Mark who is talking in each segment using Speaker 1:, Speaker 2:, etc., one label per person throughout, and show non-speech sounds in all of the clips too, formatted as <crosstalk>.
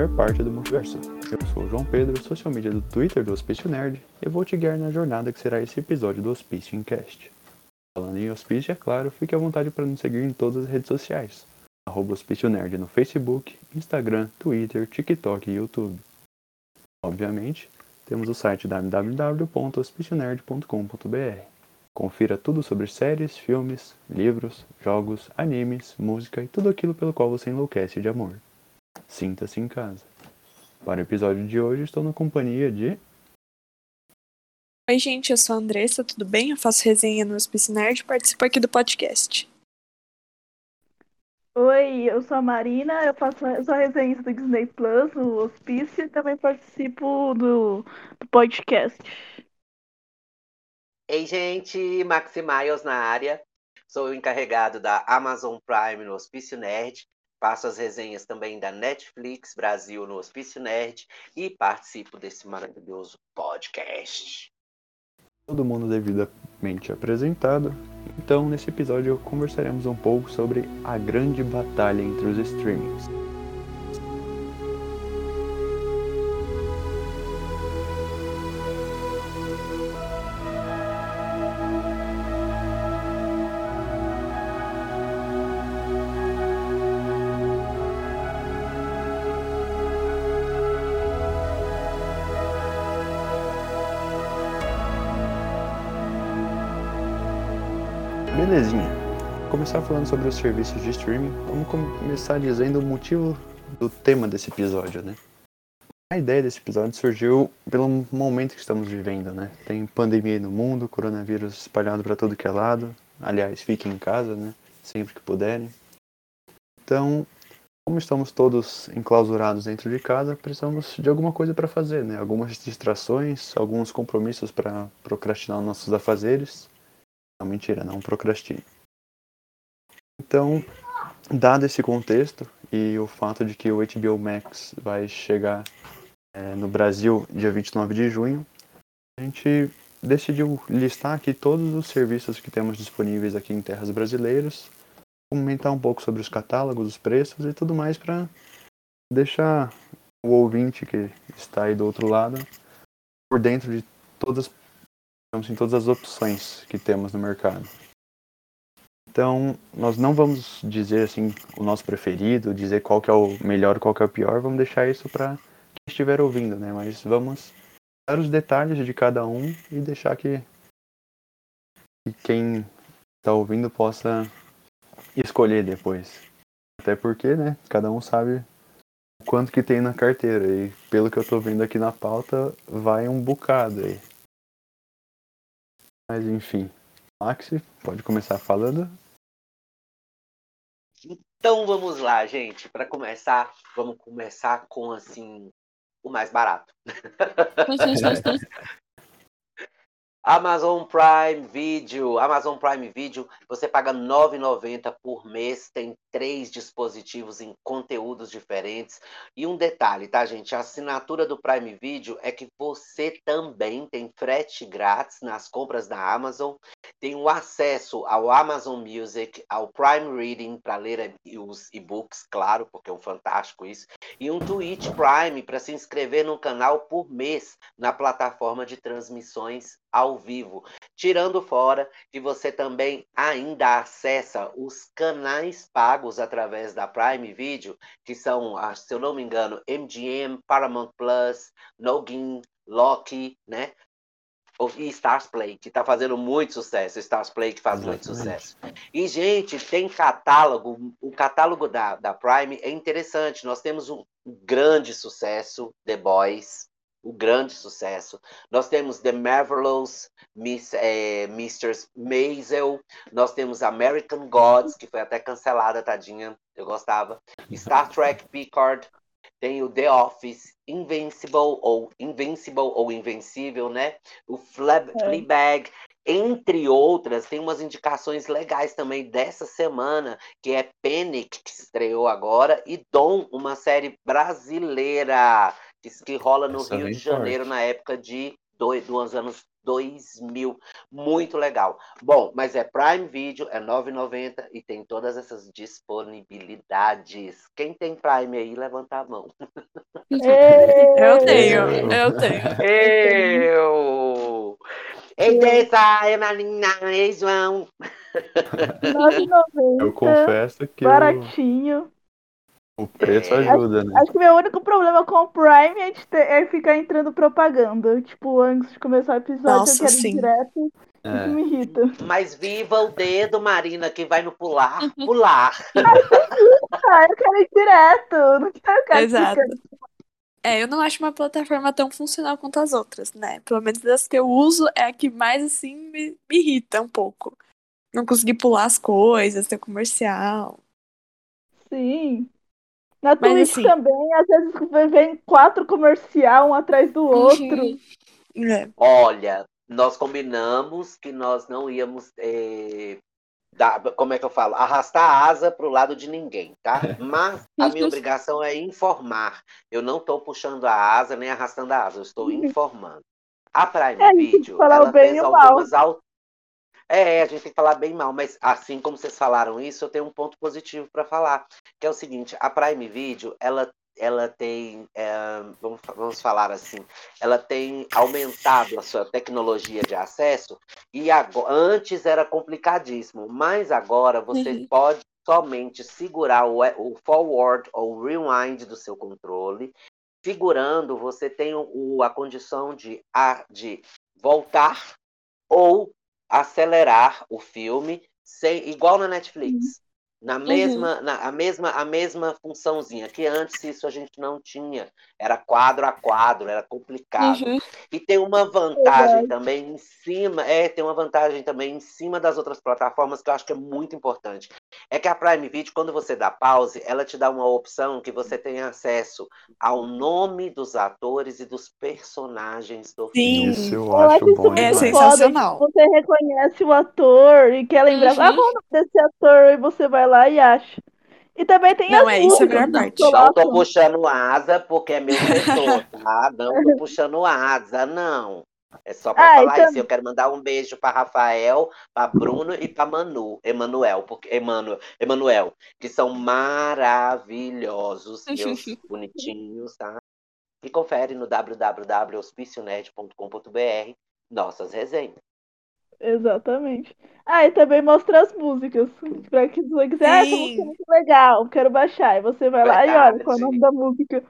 Speaker 1: qualquer parte do multiverso. Eu sou o João Pedro, social media do Twitter do Hospício Nerd, e vou te guiar na jornada que será esse episódio do Hospício Incast. Falando em hospício, é claro, fique à vontade para nos seguir em todas as redes sociais. Arroba Hospício Nerd no Facebook, Instagram, Twitter, TikTok e YouTube. Obviamente, temos o site www.hospicionerd.com.br. Confira tudo sobre séries, filmes, livros, jogos, animes, música e tudo aquilo pelo qual você enlouquece de amor. Sinta-se em casa. Para o episódio de hoje, estou na companhia de.
Speaker 2: Oi, gente, eu sou a Andressa, tudo bem? Eu faço resenha no Hospice Nerd e participo aqui do podcast.
Speaker 3: Oi, eu sou a Marina, eu faço eu sou resenhista do Disney Plus no Hospício e também participo do, do podcast.
Speaker 4: Ei, gente, Maxi Miles na área. Sou o encarregado da Amazon Prime no Hospício Nerd. Faço as resenhas também da Netflix Brasil no Hospício Nerd e participo desse maravilhoso podcast.
Speaker 1: Todo mundo devidamente apresentado. Então, nesse episódio, conversaremos um pouco sobre a grande batalha entre os streamings. Começar falando sobre os serviços de streaming. Vamos começar dizendo o motivo do tema desse episódio, né? A ideia desse episódio surgiu pelo momento que estamos vivendo, né? Tem pandemia no mundo, coronavírus espalhado para todo que é lado. Aliás, fiquem em casa, né? Sempre que puderem. Então, como estamos todos enclausurados dentro de casa, precisamos de alguma coisa para fazer, né? Algumas distrações, alguns compromissos para procrastinar nossos afazeres. Não, mentira, não procrastine. Então, dado esse contexto e o fato de que o HBO Max vai chegar é, no Brasil dia 29 de junho, a gente decidiu listar aqui todos os serviços que temos disponíveis aqui em terras brasileiras, comentar um pouco sobre os catálogos, os preços e tudo mais para deixar o ouvinte que está aí do outro lado por dentro de todas em todas as opções que temos no mercado. Então, nós não vamos dizer assim o nosso preferido, dizer qual que é o melhor, qual que é o pior, vamos deixar isso para quem estiver ouvindo, né? Mas vamos dar os detalhes de cada um e deixar que, que quem está ouvindo possa escolher depois. Até porque, né, cada um sabe o quanto que tem na carteira e pelo que eu estou vendo aqui na pauta, vai um bocado aí. Mas enfim, Maxi, pode começar falando.
Speaker 4: Então vamos lá, gente. Para começar, vamos começar com assim o mais barato. <laughs> Amazon Prime Video. Amazon Prime Video, você paga R$ 9,90 por mês, tem três dispositivos em conteúdos diferentes. E um detalhe, tá, gente? A assinatura do Prime Video é que você também tem frete grátis nas compras da Amazon, tem o acesso ao Amazon Music, ao Prime Reading para ler os e-books, claro, porque é um fantástico isso, e um Twitch Prime para se inscrever no canal por mês na plataforma de transmissões ao vivo. Tirando fora que você também ainda acessa os canais pagos através da Prime Video, que são, ah, se eu não me engano, MGM, Paramount Plus, Nogin, Loki, né? E Stars Play, que está fazendo muito sucesso. Stars Play que faz muito sucesso. E, gente, tem catálogo. O catálogo da, da Prime é interessante. Nós temos um grande sucesso, The Boys, o grande sucesso. Nós temos The Marvelous Miss, é, Mr. Maisel, nós temos American Gods, que foi até cancelada, tadinha, eu gostava. Star Trek Picard, tem o The Office, Invincible ou Invincible ou Invencível, né? O Flab, é. Fleabag, entre outras, tem umas indicações legais também dessa semana, que é Panic, que estreou agora, e Dom, uma série brasileira que, que rola no Essa Rio de Janeiro forte. na época de dois, dois anos 2000. Muito legal. Bom, mas é Prime Video, é R$ 9,90 e tem todas essas disponibilidades. Quem tem Prime aí, levanta a mão.
Speaker 2: Eu tenho, eu tenho.
Speaker 4: Eu! Ei, Tessa, ei, Marina, ei, João.
Speaker 3: 9,90.
Speaker 1: Eu confesso que
Speaker 3: Baratinho.
Speaker 1: O preço
Speaker 4: É.
Speaker 1: ajuda, né?
Speaker 3: Acho que meu único problema com o Prime é, de ter- é ficar entrando propaganda. Tipo, antes de começar o episódio,
Speaker 2: Nossa,
Speaker 3: eu quero ir
Speaker 2: sim.
Speaker 3: direto.
Speaker 1: É.
Speaker 3: Isso me irrita.
Speaker 4: Mas viva o dedo, Marina, que vai no pular, pular. <laughs>
Speaker 3: Ah, eu quero ir direto. Não quero ficar
Speaker 2: Exato. É, eu não acho uma plataforma tão funcional quanto as outras, né? Pelo menos das que eu uso é a que mais, assim, me, me irrita um pouco. Não conseguir pular as coisas, ter comercial.
Speaker 3: Sim. Na
Speaker 2: Mas,
Speaker 3: Twitch
Speaker 2: assim-
Speaker 3: também, às vezes vem quatro comercial um atrás do outro.
Speaker 2: Uhum. É.
Speaker 4: Olha, nós combinamos que nós não íamos, eh, dar, como é que eu falo, arrastar a asa para o lado de ninguém, tá? <laughs> Mas a minha obrigação é informar. Eu não estou puxando a asa nem arrastando a asa, eu estou informando. A Prime
Speaker 3: É,
Speaker 4: Video, ela fez algumas al- É, a gente tem que falar bem mal, mas assim como vocês falaram isso, eu tenho um ponto positivo para falar, que é o seguinte, a Prime Video, ela, ela tem, é, vamos, vamos falar assim, ela tem aumentado a sua tecnologia de acesso e ago- antes era complicadíssimo, mas agora você
Speaker 2: Uhum.
Speaker 4: pode somente segurar o, o forward ou o rewind do seu controle. Segurando, você tem o, a condição de, a, de voltar ou acelerar o filme sem, igual na Netflix. Na mesma, na, a, mesma, a mesma funçãozinha, que antes isso a gente não tinha. Era quadro a quadro, era complicado.
Speaker 2: Uhum.
Speaker 4: E tem uma vantagem também em cima, é, tem uma vantagem também em cima das outras plataformas que eu acho que é muito importante. É que a Prime Video, quando você dá pause, ela te dá uma opção que você tem acesso ao nome dos atores e dos personagens do filme.
Speaker 2: Sim.
Speaker 1: Isso eu
Speaker 3: Eu
Speaker 1: acho
Speaker 3: acho isso
Speaker 1: bom
Speaker 2: É sensacional.
Speaker 3: foda. Você reconhece o ator e quer lembrar.
Speaker 2: Uhum.
Speaker 3: Ah, é o nome desse ator? E você vai lá e acha. E também tem
Speaker 2: Não,
Speaker 3: as
Speaker 2: é isso a
Speaker 3: músicas
Speaker 2: melhor parte.
Speaker 4: Não tô puxando asa porque é meu setor, tá? Não tô puxando asa, não. É só pra
Speaker 3: Ah,
Speaker 4: falar
Speaker 3: então-
Speaker 4: isso. Eu quero mandar um beijo pra Rafael, pra Bruno e pra Manu, Emanuel, porque Emanu, Emanuel, que são maravilhosos, <laughs> meus bonitinhos, tá? E confere no www.hospicionerd.com.br nossas resenhas.
Speaker 3: Exatamente. Ah, e também mostra as músicas. Pra que você quiser, ah, essa
Speaker 2: Sim.
Speaker 3: música é muito legal, quero baixar. E você vai lá e olha qual é o nome da música.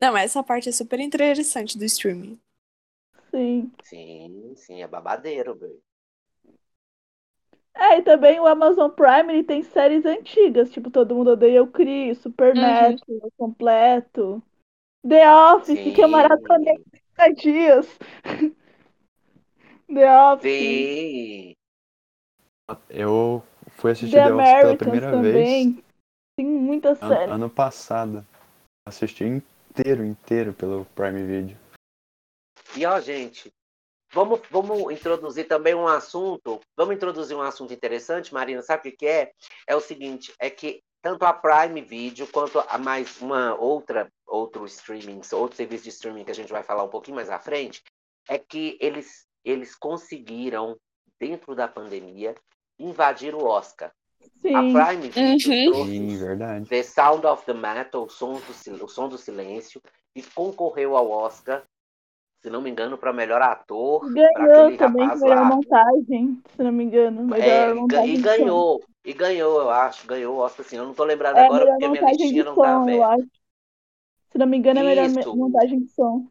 Speaker 2: Não, essa parte é super interessante do streaming.
Speaker 3: Sim.
Speaker 4: Sim, sim, é babadeiro, velho.
Speaker 3: É, e também o Amazon Prime ele tem séries antigas, tipo Todo Mundo Odeia o Chris, Supernatural, Completo, The Office, que eu maratonei em 30 dias. <laughs> The Office,
Speaker 4: Sim.
Speaker 1: Eu fui assistir
Speaker 3: The
Speaker 1: The Office pela primeira vez
Speaker 3: também. Tem muita série.
Speaker 1: ano passado. Assisti inteiro, inteiro pelo Prime Video.
Speaker 4: E ó, gente, vamos, vamos introduzir também um assunto. Vamos introduzir um assunto interessante, Marina. Sabe o que, que é? É o seguinte: é que tanto a Prime Video quanto a mais uma outra, outro streaming, outro serviço de streaming que a gente vai falar um pouquinho mais à frente, é que eles, eles conseguiram, dentro da pandemia, invadir o Oscar.
Speaker 3: Sim.
Speaker 4: A Prime Video
Speaker 2: Uhum.
Speaker 4: trouxe
Speaker 1: Sim, verdade.
Speaker 4: The Sound of the Metal, o som do, o som do silêncio, e concorreu ao Oscar, se não me engano, para melhor ator.
Speaker 3: Ganhou também melhor montagem, se não me engano. Melhor
Speaker 4: É, e ga-
Speaker 3: montagem
Speaker 4: e
Speaker 3: som.
Speaker 4: ganhou, e ganhou, eu acho, ganhou o Oscar, assim, eu não tô lembrando
Speaker 3: É,
Speaker 4: agora
Speaker 3: melhor
Speaker 4: porque minha listinha não tá
Speaker 3: som, eu
Speaker 4: aberta.
Speaker 3: Se não me engano, é melhor montagem de som.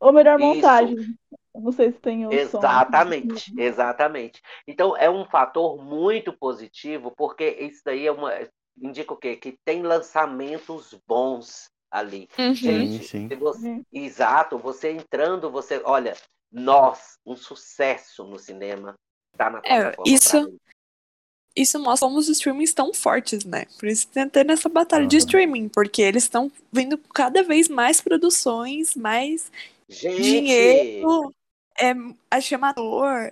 Speaker 3: Ou melhor
Speaker 4: Isso.
Speaker 3: montagem. Eu não sei se tem o som.
Speaker 4: Exatamente, exatamente. Então é um fator muito positivo, porque isso daí é uma indica o quê? Que tem lançamentos bons ali.
Speaker 2: Uhum.
Speaker 4: Gente,
Speaker 1: sim.
Speaker 4: se você-
Speaker 3: Uhum.
Speaker 4: exato, você entrando, você, olha, nós, um sucesso no cinema, tá na
Speaker 2: É,
Speaker 4: plataforma
Speaker 2: isso-. Isso mostra como os streamings estão fortes, né? Por isso tem até nessa batalha de
Speaker 1: Aham.
Speaker 2: streaming, porque eles estão vindo cada vez mais produções, mais
Speaker 4: Gente,
Speaker 2: dinheiro, é, a chamador,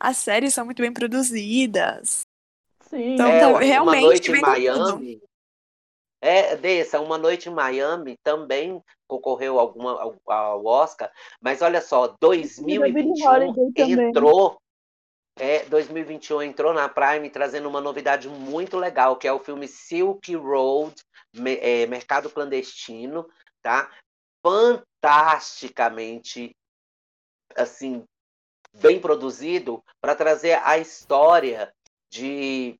Speaker 2: as séries são muito bem produzidas.
Speaker 3: Sim.
Speaker 2: Então,
Speaker 4: é,
Speaker 2: tá-
Speaker 4: uma
Speaker 2: realmente
Speaker 4: noite em
Speaker 2: com tudo.
Speaker 4: É, dessa, Uma Noite em Miami também concorreu alguma, ao, ao Oscar, mas olha só, 2021 entrou é, 2021 entrou na Prime trazendo uma novidade muito legal, que é o filme Silk Road, é, Mercado Clandestino, tá? Fantasticamente, assim, bem produzido para trazer a história de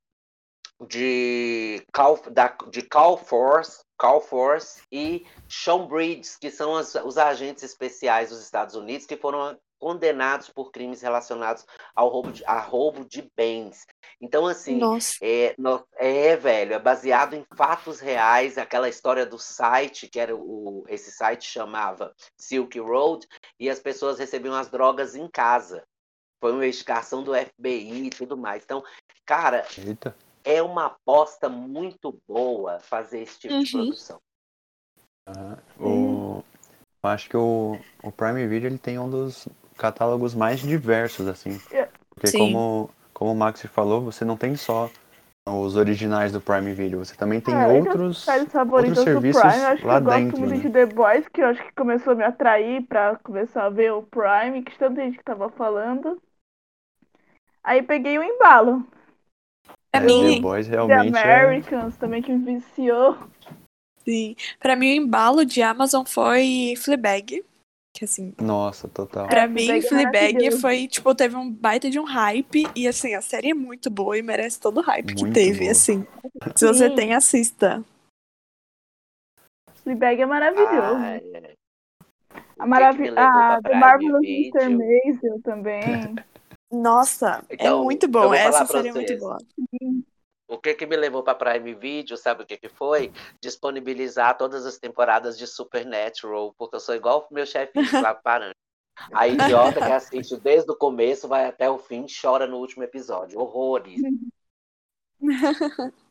Speaker 4: de Cal, da, de Cal Force, Cal Force e Sean Bridges, que são as, os agentes especiais dos Estados Unidos que foram condenados por crimes relacionados ao roubo de, a roubo de bens. Então, assim, é, é, velho, é baseado em fatos reais, aquela história do site, que era o, esse site chamava Silk Road, e as pessoas recebiam as drogas em casa. Foi uma investigação do FBI e tudo mais. Então, cara, Eita. É uma aposta muito boa fazer esse tipo uhum. de produção.
Speaker 1: Ah, o... Eu acho que o, o Prime Video ele tem um dos catálogos mais diversos, assim. É. Porque como, como o Max falou, você não tem só os originais do Prime Video, você também tem é, outros, outros serviços Prime, acho lá que eu dentro.
Speaker 3: gosto muito
Speaker 1: né?
Speaker 3: de The Boys, que eu acho que começou a me atrair pra começar a ver o Prime, que tanta gente que tava falando. Aí peguei o embalo.
Speaker 1: É, mim, The Boys realmente
Speaker 3: The é Americans é... também que me viciou.
Speaker 2: Sim. Pra mim o embalo de Amazon foi Fleabag. Que assim.
Speaker 1: Nossa, total.
Speaker 2: Pra é, mim, Fleabag foi, tipo, teve um baita de um hype. E assim, a série é muito boa e merece todo o hype muito que teve. Boa. Assim, se você tem, assista.
Speaker 3: Fleabag é maravilhoso. Ah, é. A maravilha. Ah, The Marvelous Mr. Maisel também. <laughs>
Speaker 2: Nossa, é então, é muito bom. Essa série é muito boa.
Speaker 4: O que que me levou para Prime Video, sabe o que que foi? Disponibilizar todas as temporadas de Supernatural, porque eu sou igual o meu chefe <laughs> lá parando. A idiota que assiste desde o começo, vai até o fim, chora no último episódio. Horrores. <laughs>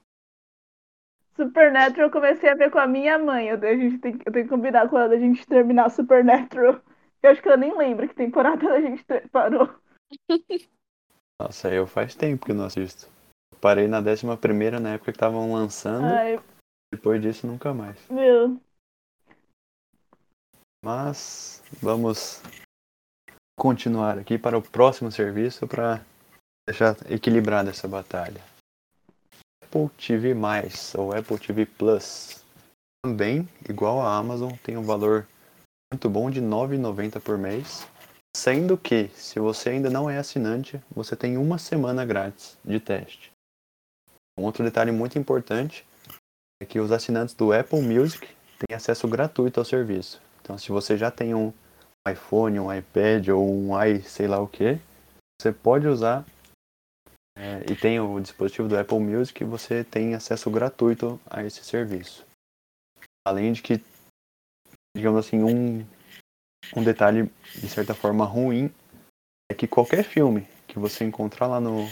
Speaker 3: Supernatural eu comecei a ver com a minha mãe. Eu, a gente tem, eu tenho que combinar com ela da gente terminar Supernatural. Eu acho que ela nem lembra que temporada <laughs> a gente parou.
Speaker 1: Nossa, eu faz tempo que não assisto. Parei na décima primeira na época que estavam lançando. Ai. Depois disso, nunca mais.
Speaker 3: Meu.
Speaker 1: Mas vamos continuar aqui para o próximo serviço para deixar equilibrada essa batalha. Apple TV+, ou Apple TV Plus. Também, igual a Amazon, tem um valor muito bom de R$ 9,90 por mês. Sendo que, se você ainda não é assinante, você tem uma semana grátis de teste. Um outro detalhe muito importante é que os assinantes do Apple Music têm acesso gratuito ao serviço. Então, se você já tem um iPhone, um iPad ou um i sei lá o que, você pode usar é, e tem o dispositivo do Apple Music, você tem acesso gratuito a esse serviço. Além de que, digamos assim, um, um detalhe de certa forma ruim é que qualquer filme que você encontrar lá no,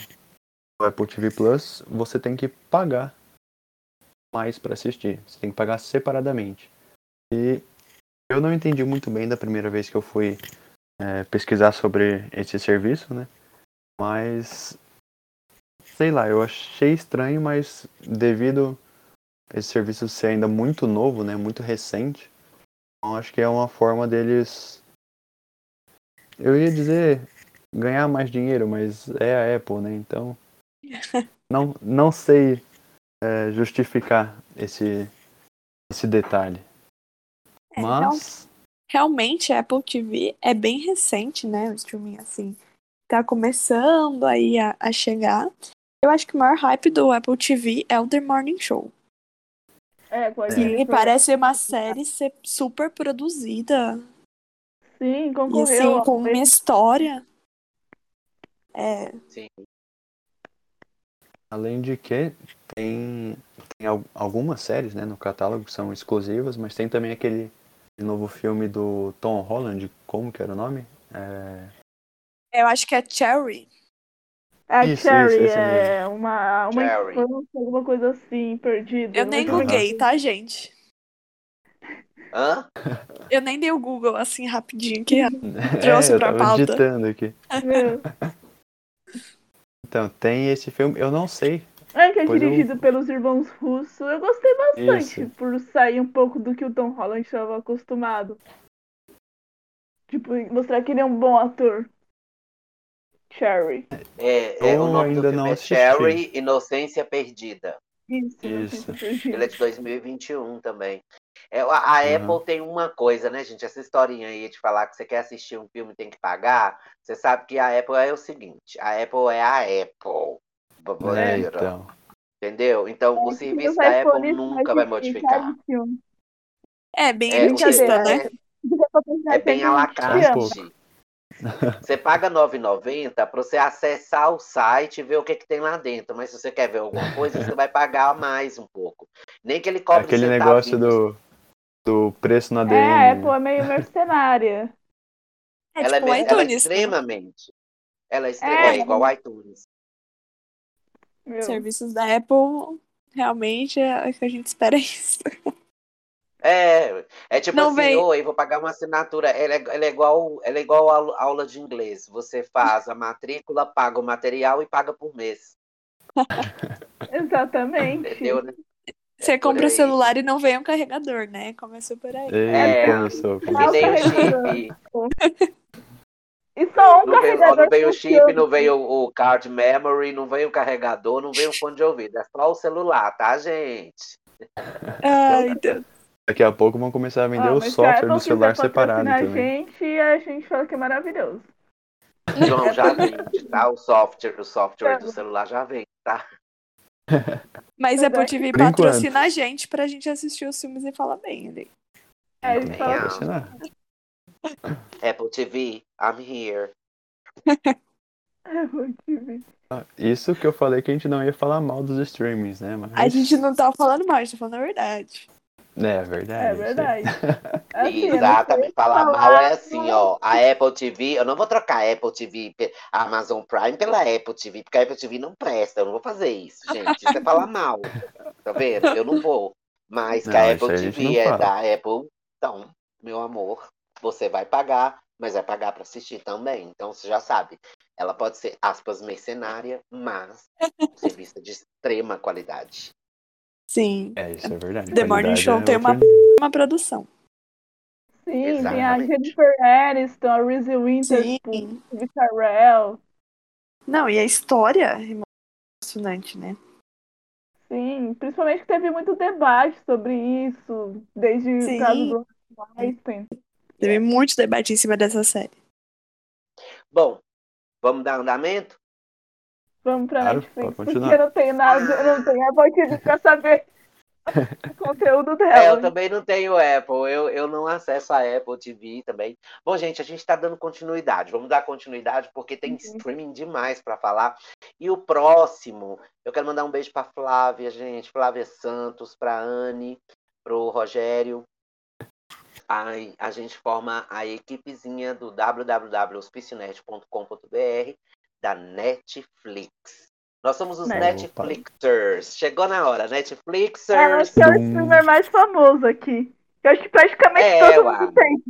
Speaker 1: Apple TV Plus, você tem que pagar mais para assistir. Você tem que pagar separadamente. E eu não entendi muito bem da primeira vez que eu fui é, pesquisar sobre esse serviço, né? Mas sei lá, eu achei estranho, mas devido esse serviço ser ainda muito novo, né, muito recente, então acho que é uma forma deles eu ia dizer ganhar mais dinheiro, mas é a Apple, né? Então <laughs> não, não sei é, justificar esse, esse detalhe. É, Mas.
Speaker 2: Realmente a Apple TV é bem recente, né? O streaming assim. Tá começando aí a, a chegar. Eu acho que o maior hype do Apple TV é o The Morning Show.
Speaker 3: É, pode
Speaker 2: Que parece uma série ser super produzida.
Speaker 3: Sim, concorreu.
Speaker 2: E assim, com uma história. É.
Speaker 4: Sim.
Speaker 1: Além de que tem, tem algumas séries né, no catálogo que são exclusivas, mas tem também aquele novo filme do Tom Holland, como que era o nome? É...
Speaker 2: Eu acho que é Cherry.
Speaker 3: É isso, Cherry, isso, é uma, uma Cherry. alguma coisa assim, perdida.
Speaker 2: Eu nem googlei, tá, gente?
Speaker 4: Hã?
Speaker 2: Eu nem dei o Google assim rapidinho que <laughs> trouxe é, eu pra pauta.
Speaker 1: Digitando aqui. Então, tem esse filme, eu não sei
Speaker 3: É que é
Speaker 1: Pois eu-
Speaker 3: dirigido pelos irmãos Russo. Eu gostei bastante
Speaker 1: Isso.
Speaker 3: por sair um pouco do que o Tom Holland estava acostumado. Tipo, mostrar que ele é um bom ator. Cherry.
Speaker 4: É, é, o
Speaker 1: Eu
Speaker 4: nome
Speaker 1: ainda
Speaker 4: do filme
Speaker 1: não
Speaker 4: é
Speaker 1: assisti.
Speaker 4: Cherry Inocência Perdida.
Speaker 3: Isso.
Speaker 1: Isso.
Speaker 4: Ele é de 2021 também. É, a a
Speaker 1: Uhum.
Speaker 4: Apple tem uma coisa, né, gente? Essa historinha aí de falar que você quer assistir um filme e tem que pagar. Você sabe que a Apple é o seguinte: a Apple é a Apple.
Speaker 1: É, então.
Speaker 4: Entendeu? Então, o
Speaker 3: Os
Speaker 4: serviço da Apple nunca vai modificar.
Speaker 2: É, bem
Speaker 4: É, o
Speaker 2: elitista,
Speaker 3: brincadeira.
Speaker 2: né?
Speaker 4: É bem à la
Speaker 3: Te
Speaker 1: carte.
Speaker 3: amo.
Speaker 4: Você paga R$ 9,90 para você acessar o site e ver o que, que tem lá dentro. Mas se você quer ver alguma coisa, você vai pagar mais um pouco. Nem que ele cobre
Speaker 1: Aquele
Speaker 4: centavinhos.
Speaker 1: negócio do, do preço na ADM.
Speaker 3: É, a Apple é meio mercenária.
Speaker 2: É
Speaker 4: ela,
Speaker 2: tipo o
Speaker 4: é, ela é
Speaker 2: né?
Speaker 4: extremamente. Ela é, extre-
Speaker 3: É.
Speaker 4: é igual ao iTunes.
Speaker 3: Meu.
Speaker 2: Serviços da Apple, realmente, é o que a gente espera é isso.
Speaker 4: É, é tipo
Speaker 2: Não
Speaker 4: assim,
Speaker 2: vem-
Speaker 4: oi, vou pagar uma assinatura. Ela é, ela é igual, ela é igual a aula- de inglês. Você faz a matrícula, paga o material e paga por mês. <laughs>
Speaker 3: Exatamente.
Speaker 4: Entendeu, né?
Speaker 2: Você
Speaker 4: por
Speaker 2: compra o celular e não vem um carregador, né? Começou por aí.
Speaker 1: Ei,
Speaker 4: É.
Speaker 1: começou. Começou.
Speaker 4: nem o
Speaker 3: carregador.
Speaker 4: chip.
Speaker 3: E só um
Speaker 4: Não veio,
Speaker 3: carregador
Speaker 4: não veio o chip, não veio o card memory, não veio o carregador, não veio o fone de ouvido. É só o celular, tá, gente?
Speaker 2: Ai, <laughs> Deus.
Speaker 1: Daqui a pouco vão começar a vender
Speaker 3: Ah,
Speaker 1: o software
Speaker 3: Apple
Speaker 1: do celular separado também.
Speaker 3: a gente, a gente fala que é maravilhoso.
Speaker 4: Não, <laughs> já vende, tá? O software, o software do
Speaker 3: Tá.
Speaker 4: celular já <laughs> vem, tá?
Speaker 2: Mas a Apple
Speaker 3: é-
Speaker 2: TV
Speaker 1: Por
Speaker 2: patrocina a gente pra gente assistir os filmes e falar bem ali.
Speaker 3: É. <laughs>
Speaker 4: Apple TV, I'm here.
Speaker 3: Apple TV.
Speaker 1: Ah, Isso que eu falei que a gente não ia falar mal dos streamings, né? Mas...
Speaker 2: A gente não tá falando mal, a gente tá falando a verdade.
Speaker 1: É verdade.
Speaker 3: É verdade. <laughs> Assim,
Speaker 4: Exatamente. Falar
Speaker 3: falar,
Speaker 4: mal é assim,
Speaker 3: mas-
Speaker 4: ó. A Apple TV, eu não vou trocar a Apple TV, a Amazon Prime pela Apple TV, porque a Apple TV não presta. Eu não vou fazer isso, gente. Isso é falar mal. Tá vendo? Eu não vou. Mas que
Speaker 1: Não,
Speaker 4: a Apple TV é
Speaker 1: fala.
Speaker 4: da Apple, então, meu amor, você vai pagar, mas vai pagar pra assistir também. Então você já sabe. Ela pode ser, aspas, mercenária, mas um serviço de extrema qualidade.
Speaker 2: Sim.
Speaker 1: É, isso é verdade.
Speaker 2: The Morning Show
Speaker 1: é
Speaker 2: tem uma- Uma produção.
Speaker 3: Sim, tem a
Speaker 4: Exatamente.
Speaker 3: Jennifer Aniston, a Reese Witherspoon, Carell.
Speaker 2: Não, e a história é emocionante, né?
Speaker 3: Sim, principalmente que teve muito debate sobre isso, desde
Speaker 2: Sim.
Speaker 3: o caso do Weinstein.
Speaker 2: Teve muito debate em cima dessa série.
Speaker 4: Bom, vamos dar andamento?
Speaker 3: Vamos pra
Speaker 1: Claro,
Speaker 3: Netflix, porque
Speaker 1: continuar.
Speaker 3: eu não tenho nada, eu não tenho Apple TV pra saber o conteúdo
Speaker 4: É, eu
Speaker 3: dela.
Speaker 4: também não tenho Apple, eu, eu não acesso a Apple TV também. Bom, gente, a gente está dando continuidade. Vamos dar continuidade porque tem
Speaker 3: Uhum.
Speaker 4: streaming demais para falar. E o próximo, eu quero mandar um beijo para Flávia, gente, Flávia Santos, para Anne, pro Rogério. Ai, a gente forma a equipezinha do www.hospicionet.com.br da Netflix. Nós somos os
Speaker 3: Opa.
Speaker 4: Netflixers. Chegou na hora,
Speaker 3: É,
Speaker 4: Netflixers.
Speaker 3: acho que é o streamer mais famoso aqui. Eu acho que praticamente
Speaker 4: É,
Speaker 3: todo mundo tem.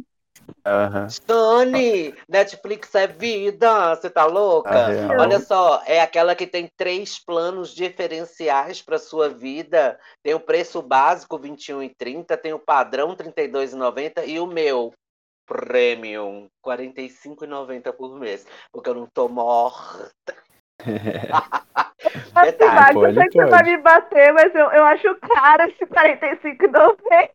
Speaker 1: Aham.
Speaker 4: Tony, Netflix é vida, você tá louca?
Speaker 1: Ah, real.
Speaker 4: Olha só, é aquela que tem três planos diferenciais para sua vida. Tem o preço básico 21,30, tem o padrão 32,90 e o meu premium 45,90 por mês, porque eu não tô morta.
Speaker 3: Mas, <laughs>
Speaker 4: Detalhe,
Speaker 3: eu
Speaker 1: pode,
Speaker 3: sei que você vai me bater, mas eu, eu acho caro esse 45,90.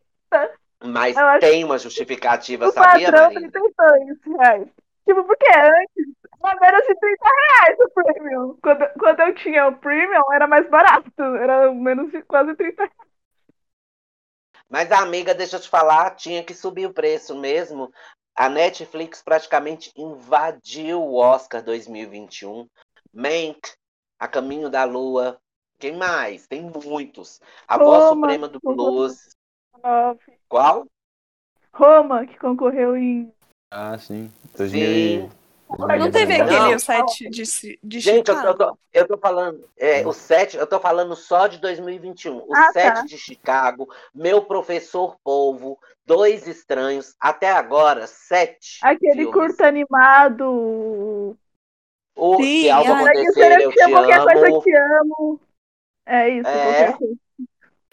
Speaker 4: Mas
Speaker 3: Eu acho-
Speaker 4: tem uma justificativa,
Speaker 3: O
Speaker 4: sabia, Marina?
Speaker 3: 32 reais. Tipo, porque antes era menos de 30 reais o premium. Quando, quando eu tinha o premium, era mais barato. Era menos de quase 30 reais.
Speaker 4: Mas, amiga, deixa eu te falar, tinha que subir o preço mesmo. A Netflix praticamente invadiu o Oscar 2021. Mank, A Caminho da Lua. Quem mais? Tem muitos. A Voz
Speaker 3: Roma,
Speaker 4: Suprema do. Blues. Qual?
Speaker 3: Roma, que concorreu em.
Speaker 1: Ah, sim.
Speaker 4: Sim.
Speaker 1: 2000...
Speaker 2: Não teve
Speaker 4: Não.
Speaker 2: aquele o site de, de
Speaker 4: Gente, eu tô, eu
Speaker 2: Chicago?
Speaker 4: tô- eu tô falando, é, o 7, eu tô falando só de 2021. O
Speaker 3: Ah,
Speaker 4: 7
Speaker 3: tá.
Speaker 4: de Chicago, Meu Professor Polvo, Dois Estranhos, até agora, sete.
Speaker 3: Aquele
Speaker 4: filmes.
Speaker 3: curto animado.
Speaker 4: O
Speaker 2: Sim,
Speaker 4: Se Algo Acontecer, Eu Te
Speaker 3: Amo, Qualquer coisa eu
Speaker 4: Amo.
Speaker 3: É isso,
Speaker 4: É.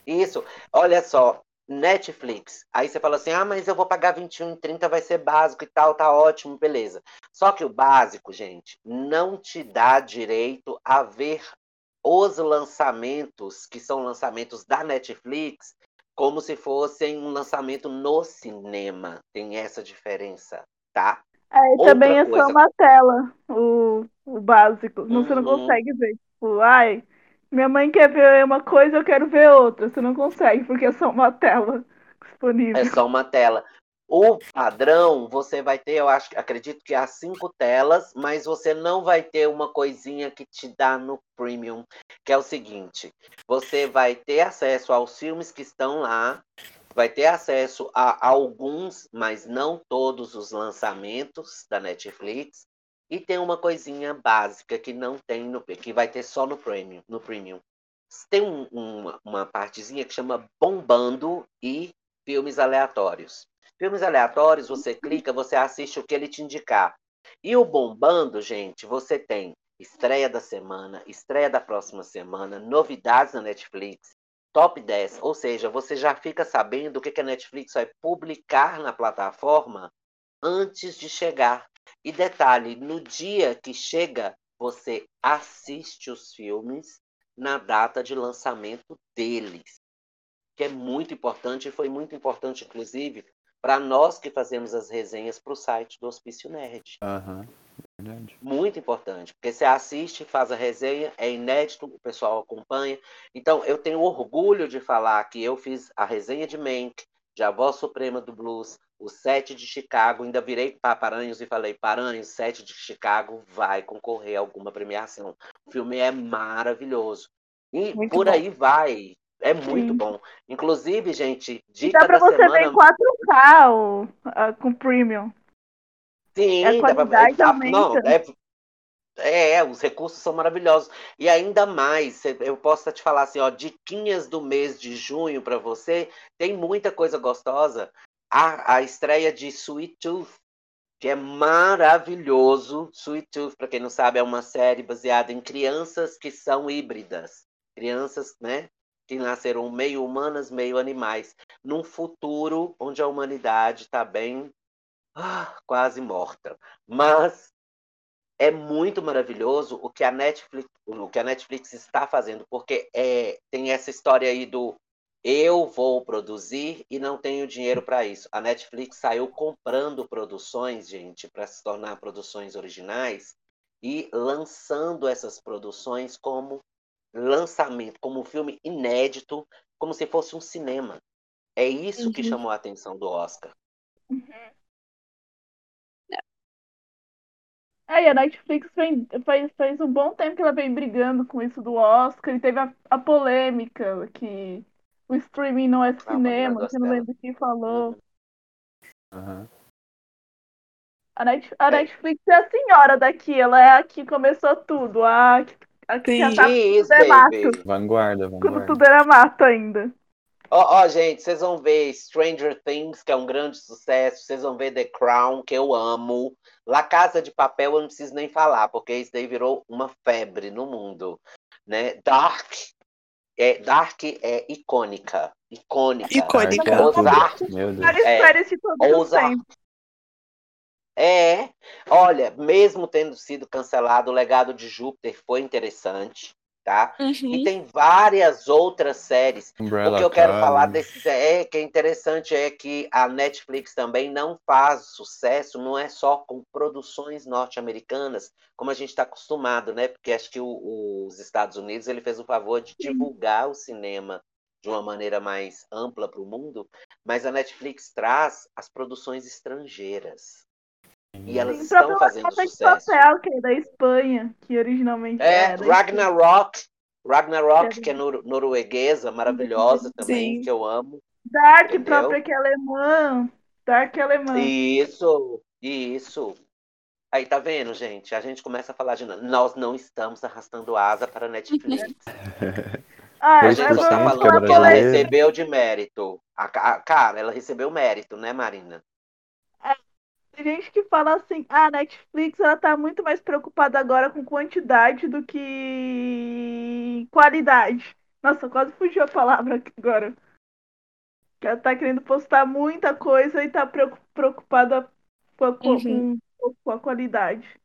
Speaker 4: Isso. Olha só, Netflix. Aí você fala assim: ah, mas eu vou pagar 21,30, vai ser básico e tal, tá ótimo, beleza. Só que o básico, gente, não te dá direito a ver os lançamentos, que são lançamentos da Netflix, como se fossem um lançamento no cinema. Tem essa diferença, tá?
Speaker 3: É, e
Speaker 4: Outra
Speaker 3: também é
Speaker 4: coisa.
Speaker 3: só uma tela, o, o básico. Não, Você não
Speaker 4: Uhum.
Speaker 3: consegue ver. Tipo, ai, minha mãe quer ver uma coisa, eu quero ver outra. Você não consegue, porque é só uma tela <laughs> disponível.
Speaker 4: É só uma tela. O padrão, você vai ter, eu acho, acredito que há cinco telas, mas você não vai ter uma coisinha que te dá no premium, que é o seguinte: você vai ter acesso aos filmes que estão lá, vai ter acesso a alguns, mas não todos os lançamentos da Netflix, e tem uma coisinha básica que não tem no, que vai ter só no premium, no premium. Tem um- uma, uma partezinha que chama bombando e filmes aleatórios. Filmes aleatórios, você clica, você assiste o que ele te indicar. E o bombando, gente, você tem estreia da semana, estreia da próxima semana, novidades na Netflix, top 10. Ou seja, você já fica sabendo o que que a Netflix vai publicar na plataforma antes de chegar. E detalhe, no dia que chega, você assiste os filmes na data de lançamento deles que é muito importante e foi muito importante, inclusive, para nós que fazemos as resenhas para o site do Hospício Nerd.
Speaker 1: Aham, verdade.
Speaker 4: Muito importante, porque você assiste, faz a resenha, é inédito, o pessoal acompanha. Então, eu tenho orgulho de falar que eu fiz a resenha de Mank, de A Voz Suprema do Blues, o Sete de Chicago, ainda virei para Paranhos e falei, Paranhos, Sete de Chicago vai concorrer a alguma premiação. O filme é maravilhoso. E
Speaker 2: Muito
Speaker 4: por
Speaker 2: bom.
Speaker 4: aí vai. É muito
Speaker 3: Sim.
Speaker 4: bom. Inclusive, gente,
Speaker 3: E
Speaker 4: dica
Speaker 3: dá pra
Speaker 4: da
Speaker 3: você
Speaker 4: semana.
Speaker 3: ver em 4K o, a- com premium.
Speaker 4: Sim,
Speaker 3: A
Speaker 4: dá pra-
Speaker 3: aumenta.
Speaker 4: não, é, é, os recursos são maravilhosos. E ainda mais, eu posso te falar assim, ó, diquinhas do mês de junho para você, tem muita coisa gostosa. A, a estreia de Sweet Tooth, que é maravilhoso. Sweet Tooth, para quem não sabe, é uma série baseada em crianças que são híbridas. Crianças, né, que nasceram meio humanas, meio animais. Num futuro onde a humanidade está bem ah, quase morta. Mas é muito maravilhoso o que a Netflix, o que a Netflix está fazendo, porque é, tem essa história aí do eu vou produzir e não tenho dinheiro para isso. A Netflix saiu comprando produções, gente, para se tornar produções originais e lançando essas produções como lançamento, como um filme inédito, como se fosse um cinema. É isso que
Speaker 2: Uhum.
Speaker 4: chamou a atenção do Oscar.
Speaker 3: É, e a Netflix vem, faz, faz um bom tempo que ela vem brigando com isso do Oscar e teve a, a polêmica que o streaming não é
Speaker 4: Ah,
Speaker 3: cinema, que eu não lembro quem falou.
Speaker 4: Uhum.
Speaker 3: A, Net, a
Speaker 4: É.
Speaker 3: Netflix é a senhora daqui, ela é a que começou tudo, a, a que já
Speaker 2: Sim.
Speaker 3: tá
Speaker 4: Isso,
Speaker 3: tudo é mato,
Speaker 4: baby.
Speaker 1: Vanguarda,
Speaker 3: quando
Speaker 1: vanguarda.
Speaker 3: tudo era mato ainda.
Speaker 4: Ó, ó, gente, vocês vão ver Stranger Things, que é um grande sucesso. Vocês vão ver The Crown, que eu amo. La Casa de Papel, eu não preciso nem falar, porque isso daí virou uma febre no mundo. Né? Dark. É, Dark é icônica. Icônica.
Speaker 2: Icônica.
Speaker 4: Ozark.
Speaker 1: Meu Deus.
Speaker 4: É, Ozark. É, olha, mesmo tendo sido cancelado, o legado de Júpiter foi interessante, tá? E
Speaker 2: Uhum.
Speaker 4: tem várias outras séries. O
Speaker 1: Umbrella
Speaker 4: que eu quero
Speaker 1: Academy.
Speaker 4: falar desse é que é interessante é que a Netflix também não faz sucesso, não é só com produções norte-americanas, como a gente está acostumado, né? Porque acho que o- os Estados Unidos ele fez o favor de divulgar o cinema de uma maneira mais ampla para o mundo, mas a Netflix traz as produções estrangeiras e elas
Speaker 3: Tem
Speaker 4: estão fazendo sucesso.
Speaker 3: Papel, que é da Espanha, que originalmente
Speaker 4: É,
Speaker 3: da
Speaker 4: Ragnarok, Ragnarok,
Speaker 3: É.
Speaker 4: que é nor- norueguesa, maravilhosa também,
Speaker 2: Sim.
Speaker 4: que eu amo.
Speaker 3: Dark
Speaker 4: Entendeu?
Speaker 3: própria que é alemã. Dark é alemã.
Speaker 4: Isso, isso. Aí tá vendo, gente? A gente começa a falar de nós não estamos arrastando asa para a Netflix. <laughs>
Speaker 3: Ah,
Speaker 4: A
Speaker 1: Dois
Speaker 4: gente tá
Speaker 1: é
Speaker 4: falando que ela recebeu de mérito. A, a- cara, ela recebeu mérito, né, Marina?
Speaker 3: Tem gente que fala assim, ah, a Netflix ela tá muito mais preocupada agora com quantidade do que qualidade. Nossa, quase fugiu a palavra aqui agora. Que ela tá querendo postar muita coisa e tá preocu- preocupada com a, co-
Speaker 2: Uhum.
Speaker 3: com, com a qualidade.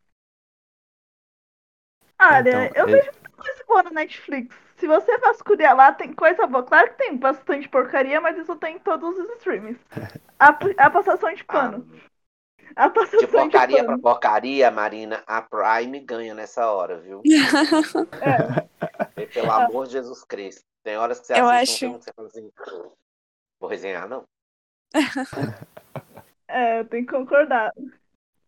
Speaker 3: Olha,
Speaker 1: Então,
Speaker 3: eu
Speaker 1: é-
Speaker 3: vejo muita coisa boa no Netflix. Se você vasculhar lá, tem coisa boa. Claro que tem bastante porcaria, mas isso tem em todos os streams. <laughs> A, a passação de pano. A passação
Speaker 4: De porcaria
Speaker 3: de
Speaker 4: pra
Speaker 3: pano.
Speaker 4: porcaria, Marina, a Prime ganha nessa hora, viu? <laughs>
Speaker 3: É.
Speaker 4: Pelo amor de Jesus Cristo. Tem horas que você
Speaker 2: Eu
Speaker 4: assiste
Speaker 2: acho-
Speaker 4: um filme que você fala assim. Vou resenhar, não. <laughs>
Speaker 3: É, tem que concordar.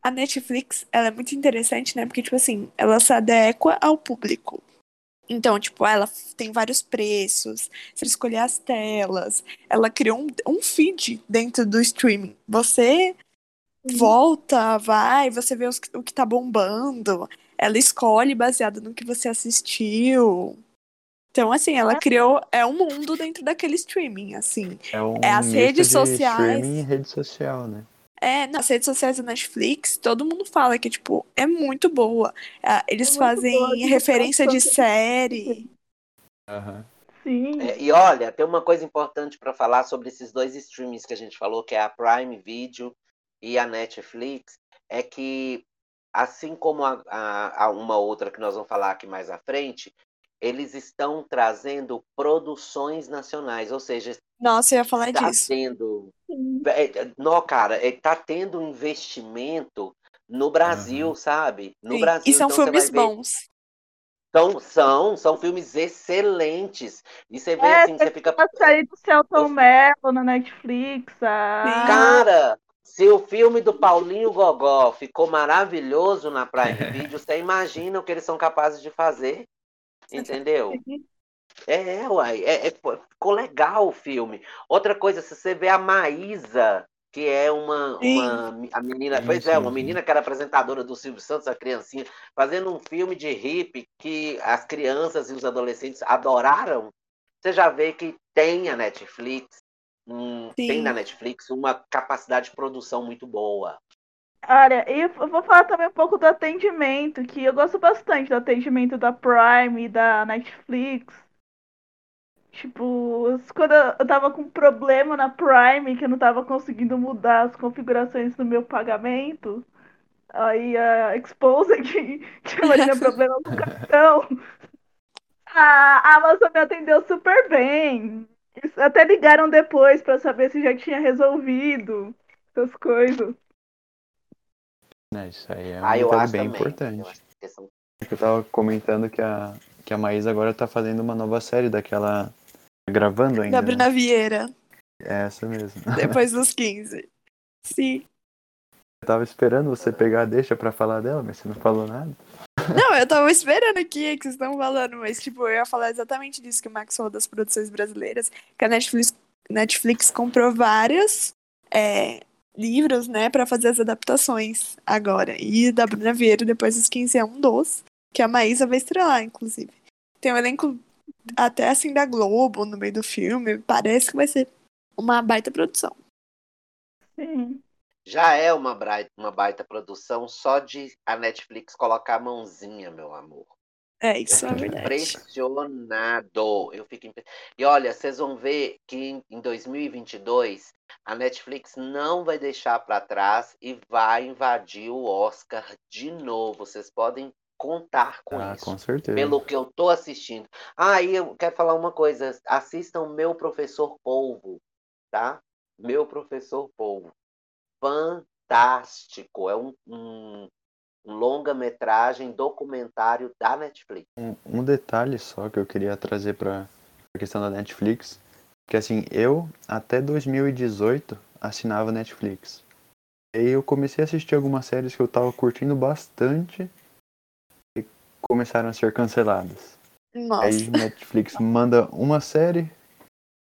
Speaker 2: A Netflix, ela é muito interessante, né? Porque, tipo assim, ela se adequa ao público. Então, tipo, ela tem vários preços, você escolher as telas. Ela criou um, um feed dentro do streaming. Você volta, vai, você vê os- o que tá bombando. Ela escolhe baseado no que você assistiu. Então, assim, ela criou. É um mundo dentro daquele streaming, assim.
Speaker 1: É, um
Speaker 2: É, as redes
Speaker 1: de
Speaker 2: sociais.
Speaker 1: streaming e rede social, né?
Speaker 2: É, nas redes sociais da Netflix, todo mundo fala que, tipo, é muito boa. Ah, Eles
Speaker 3: É muito
Speaker 2: fazem
Speaker 3: boa,
Speaker 2: referência de série.
Speaker 1: Aham.
Speaker 3: Sim.
Speaker 4: É, e olha, tem uma coisa importante para falar sobre esses dois streamings que a gente falou, que é a Prime Video e a Netflix, é que assim como a, a- a uma outra que nós vamos falar aqui mais à frente, eles estão trazendo produções nacionais, ou seja,
Speaker 2: Nossa, eu ia falar
Speaker 4: está
Speaker 2: disso.
Speaker 4: tendo, é, é, não, cara, está tendo um investimento no Brasil, sabe? No
Speaker 2: Sim,
Speaker 4: Brasil,
Speaker 2: E são
Speaker 4: então você vai
Speaker 2: filmes
Speaker 4: ver
Speaker 2: bons.
Speaker 4: São, são, são filmes excelentes. E você vê
Speaker 3: É,
Speaker 4: assim, você fica.
Speaker 3: A série do Celton Mello na Netflix. A...
Speaker 4: Cara, se o filme do Paulinho Gogó ficou maravilhoso na Prime Video, você imagina o que eles são capazes de fazer. Entendeu? É, uai, é, é- ficou legal o filme. Outra coisa, se você vê a Maísa, que é uma,
Speaker 2: Sim.
Speaker 4: uma a menina,
Speaker 1: Sim,
Speaker 4: pois é,
Speaker 1: sim,
Speaker 4: uma
Speaker 1: sim.
Speaker 4: menina que era apresentadora do Silvio Santos, a criancinha, fazendo um filme de hippie que as crianças e os adolescentes adoraram. Você já vê que tem a Netflix, um- tem na Netflix uma capacidade de produção muito boa.
Speaker 3: Olha, e eu vou falar também um pouco do atendimento, que eu gosto bastante do atendimento da Prime e da Netflix. Tipo, quando eu tava com problema na Prime, que eu não tava conseguindo mudar as configurações do meu pagamento, aí a Exposed, <laughs> que, que ela tinha problema com o cartão, <laughs> a Amazon me atendeu super bem. Eles até ligaram depois pra saber se já tinha resolvido essas coisas.
Speaker 1: Né, Isso aí é um
Speaker 4: Ah, eu acho
Speaker 1: bem
Speaker 4: também.
Speaker 1: importante.
Speaker 4: Eu acho que são-
Speaker 1: Eu tava comentando que a, que a Maísa agora tá fazendo uma nova série daquela. Gravando ainda.
Speaker 2: Da
Speaker 1: né?
Speaker 2: Bruna Vieira,
Speaker 1: É essa mesmo. <laughs>
Speaker 2: depois dos 15. Sim.
Speaker 1: Eu tava esperando você pegar a deixa pra falar dela, mas você não falou nada.
Speaker 2: Não, eu tava esperando aqui o que vocês estão falando, mas, tipo, eu ia falar exatamente disso que o Max falou das produções brasileiras, que a Netflix, Netflix comprou vários é, livros, né, pra fazer as adaptações agora. E da Bruna Vieira, depois dos 15, é um dos, que a Maísa vai estrelar, inclusive. Tem um elenco até, assim, da Globo no meio do filme, parece que vai ser uma baita produção.
Speaker 3: Sim.
Speaker 4: Já é uma, uma baita produção só de a Netflix colocar a mãozinha, meu amor.
Speaker 2: É, isso é
Speaker 4: fico
Speaker 2: verdade.
Speaker 4: impressionado. Eu fico impre- E olha, vocês vão ver que em, em 2022 a Netflix não vai deixar para trás e vai invadir o Oscar de novo. Vocês podem contar com
Speaker 1: Ah,
Speaker 4: isso.
Speaker 1: com certeza.
Speaker 4: Pelo que eu tô assistindo. Ah, e eu quero falar uma coisa. Assistam Meu Professor Polvo, tá? Meu Professor Polvo. Fantástico. É um, um, um longa-metragem documentário da Netflix.
Speaker 1: Um, um detalhe só que eu queria trazer pra pra questão da Netflix, que assim, eu até 2018 assinava Netflix. E aí eu comecei a assistir algumas séries que eu tava curtindo bastante e começaram a ser canceladas.
Speaker 2: Nossa.
Speaker 1: Aí Netflix manda uma série,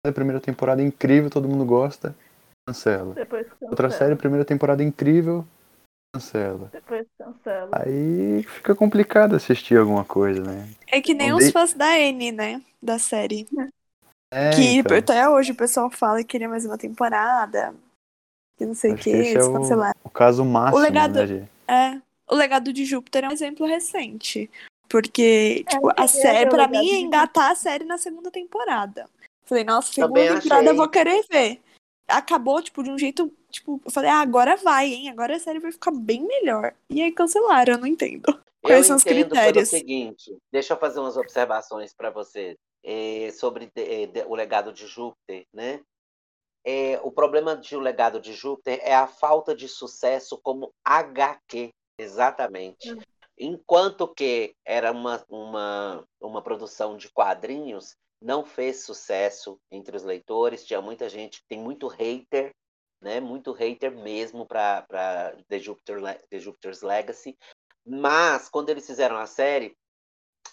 Speaker 1: a primeira temporada é incrível, todo mundo gosta, cancela.
Speaker 3: Depois cancela.
Speaker 1: Outra série, primeira temporada incrível, cancela.
Speaker 3: Depois cancela.
Speaker 1: Aí fica complicado assistir alguma coisa, né?
Speaker 2: É que nem
Speaker 1: Não
Speaker 2: os fãs da N, né? Da série.
Speaker 1: É,
Speaker 2: que
Speaker 1: então.
Speaker 2: até hoje o pessoal fala que queria mais uma temporada. Que não sei o que,
Speaker 1: que esse é o, o caso máximo,
Speaker 2: legado-
Speaker 1: né, de-
Speaker 2: É. O legado de Júpiter é um exemplo recente. Porque, tipo,
Speaker 3: eu
Speaker 2: a
Speaker 3: queria
Speaker 2: série,
Speaker 3: o
Speaker 2: pra
Speaker 3: Legado
Speaker 2: mim, é engatar a série na segunda temporada. Falei, nossa, segunda
Speaker 4: Também
Speaker 2: temporada eu vou querer ver. Acabou, tipo, de um jeito, tipo, eu falei, ah, agora vai, hein? Agora a série vai ficar bem melhor. E aí cancelaram, eu não entendo. Quais
Speaker 4: eu
Speaker 2: são os critérios?
Speaker 4: pelo seguinte, deixa eu fazer umas observações para você eh, sobre de- de- o legado de Júpiter, né? Eh, o problema de O Legado de Júpiter é a falta de sucesso como HQ, exatamente. Enquanto que era uma, uma, uma produção de quadrinhos, não fez sucesso entre os leitores, tinha muita gente, tem muito hater, né? Muito hater mesmo para The, Jupiter, The Jupiter's Legacy. Mas quando eles fizeram a série,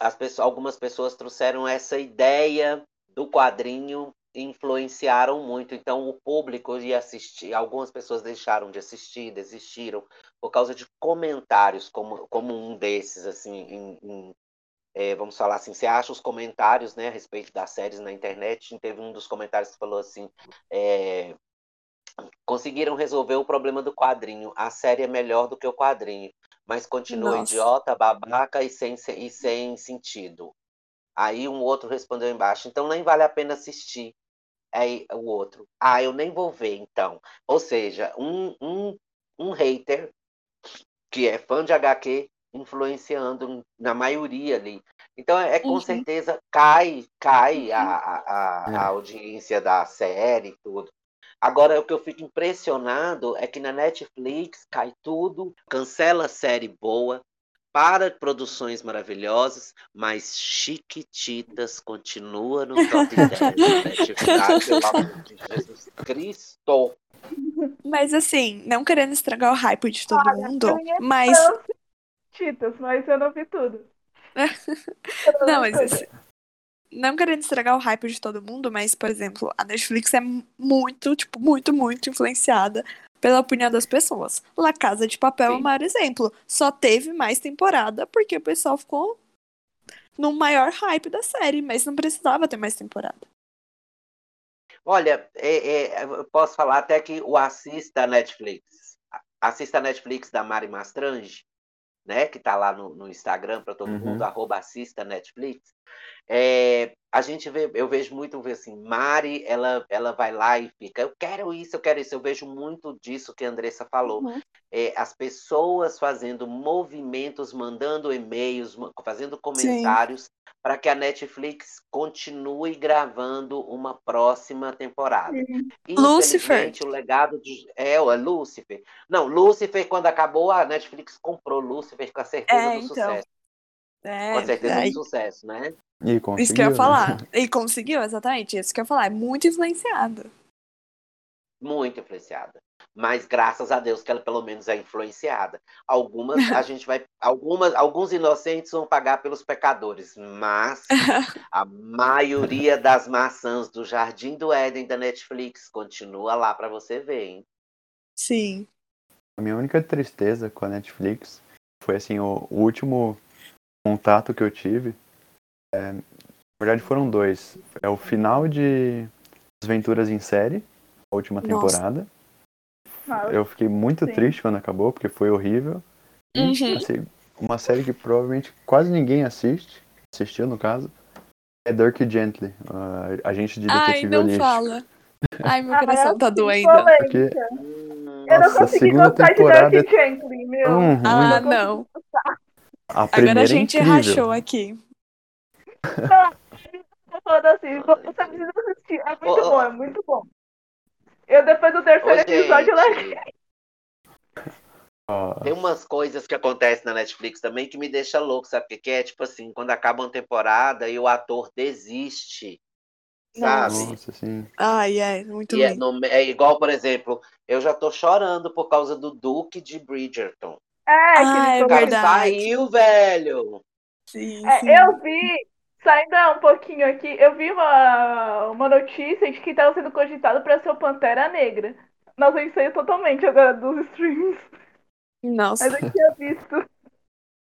Speaker 4: as pessoas, algumas pessoas trouxeram essa ideia do quadrinho influenciaram muito. Então o público ia assistir, algumas pessoas deixaram de assistir, desistiram por causa de comentários, como, como um desses, assim, em- em, é, vamos falar assim, você acha os comentários, né, a respeito das séries na internet, teve um dos comentários que falou assim, é, conseguiram resolver o problema do quadrinho, a série é melhor do que o quadrinho, mas continua
Speaker 2: Nossa.
Speaker 4: idiota, babaca e sem, e sem sentido. Aí um outro respondeu embaixo, então nem vale a pena assistir. Aí o outro, ah, eu nem vou ver então. Ou seja, um, um, um hater que é fã de HQ influenciando na maioria ali. Então é com
Speaker 2: Uhum.
Speaker 4: certeza cai, cai a, a, a,
Speaker 1: É.
Speaker 4: a audiência da série e tudo. Agora o que eu fico impressionado é que na Netflix cai tudo, cancela série boa, para produções maravilhosas, mas Chiquititas continua no top <laughs> 10 da Netflix. Pelo amor de Jesus Cristo.
Speaker 2: Mas assim, não querendo estragar o hype de todo mundo,
Speaker 3: eu ia
Speaker 2: mas.
Speaker 3: Titas, mas eu não vi tudo. <laughs>
Speaker 2: Não,
Speaker 3: vi
Speaker 2: mas
Speaker 3: tudo.
Speaker 2: assim, não querendo estragar o hype de todo mundo, mas, por exemplo, a Netflix é muito, tipo, muito, muito influenciada pela opinião das pessoas. La Casa de Papel é o
Speaker 4: Sim.
Speaker 2: maior exemplo. Só teve mais temporada porque o pessoal ficou no maior hype da série, mas não precisava ter mais temporada.
Speaker 4: Olha, é- é, eu posso falar até que o assista Netflix. Assista a Netflix da Mari Mastrange, né? Que tá lá no, no Instagram para todo
Speaker 1: Uhum.
Speaker 4: mundo, arroba assista Netflix. É, a gente vê, eu vejo muito assim, Mari, ela, ela vai lá e fica, eu quero isso, eu quero isso. Eu vejo muito disso que a Andressa falou.
Speaker 2: Uhum.
Speaker 4: É, as pessoas fazendo movimentos, mandando e-mails, ma- fazendo comentários para que a Netflix continue gravando uma próxima temporada.
Speaker 2: Lucifer.
Speaker 4: Infelizmente, o legado de. É, é Lucifer. Não, Lucifer, quando acabou, a Netflix comprou Lucifer com a certeza
Speaker 2: É,
Speaker 4: do
Speaker 2: então.
Speaker 4: sucesso.
Speaker 2: É,
Speaker 4: Com certeza
Speaker 2: aí-
Speaker 4: do sucesso, né?
Speaker 1: E conseguiu,
Speaker 2: isso que eu ia
Speaker 1: né?
Speaker 2: falar. E conseguiu, exatamente. Isso que eu ia falar. É muito influenciado.
Speaker 4: Muito influenciada. Mas graças a Deus que ela pelo menos é influenciada. Algumas a <laughs> gente vai. Algumas, alguns inocentes vão pagar pelos pecadores, mas <laughs> a maioria das maçãs do Jardim do Éden da Netflix continua lá para você ver, hein?
Speaker 2: Sim.
Speaker 1: A minha única tristeza com a Netflix foi assim, o último contato que eu tive. é, na verdade foram dois. É o final de Desventuras em Série, a última
Speaker 2: Nossa.
Speaker 1: temporada.
Speaker 3: Nossa,
Speaker 1: Eu fiquei muito
Speaker 3: Sim.
Speaker 1: triste quando acabou, porque foi horrível.
Speaker 2: Uhum.
Speaker 1: assim, uma série que provavelmente quase ninguém assiste, assistiu no caso, é Dirk Gently, a agente de
Speaker 2: Ai,
Speaker 1: detetive
Speaker 2: não
Speaker 1: holístico.
Speaker 2: fala. Ai, meu
Speaker 3: Ah,
Speaker 2: coração tá
Speaker 3: eu
Speaker 2: doendo.
Speaker 1: Porque
Speaker 3: Eu não
Speaker 1: Nossa, a
Speaker 3: consegui
Speaker 1: segunda
Speaker 3: gostar de
Speaker 1: temporada
Speaker 3: Dirk Gently, meu.
Speaker 1: ruim.
Speaker 2: Ah,
Speaker 3: não
Speaker 2: não.
Speaker 1: A primeira
Speaker 2: Agora a
Speaker 1: é
Speaker 2: gente
Speaker 1: incrível.
Speaker 2: rachou aqui.
Speaker 3: Tô falando assim, você precisa assistir. É muito
Speaker 4: Ô,
Speaker 3: bom, é muito bom. Eu depois do terceiro
Speaker 4: Ô,
Speaker 3: episódio, eu larguei.
Speaker 4: gente,
Speaker 1: Ó,
Speaker 4: tem umas coisas que acontecem na Netflix também que me deixa louco, sabe o que que é? Tipo assim, quando acaba uma temporada e o ator desiste, sabe?
Speaker 1: Nossa, assim.
Speaker 2: Ai, é, muito
Speaker 4: E é, no- é igual, por exemplo, eu já tô chorando por causa do Duque de Bridgerton.
Speaker 3: É,
Speaker 2: Ah,
Speaker 3: aquele
Speaker 2: é verdade.
Speaker 4: saiu, velho!
Speaker 2: Sim,
Speaker 3: É,
Speaker 2: sim.
Speaker 3: eu vi, saindo um pouquinho aqui, eu vi uma, uma notícia de que estava sendo cogitado para ser o Pantera Negra. Nossa, eu sei totalmente agora dos streams.
Speaker 2: Nossa.
Speaker 3: Mas eu tinha visto.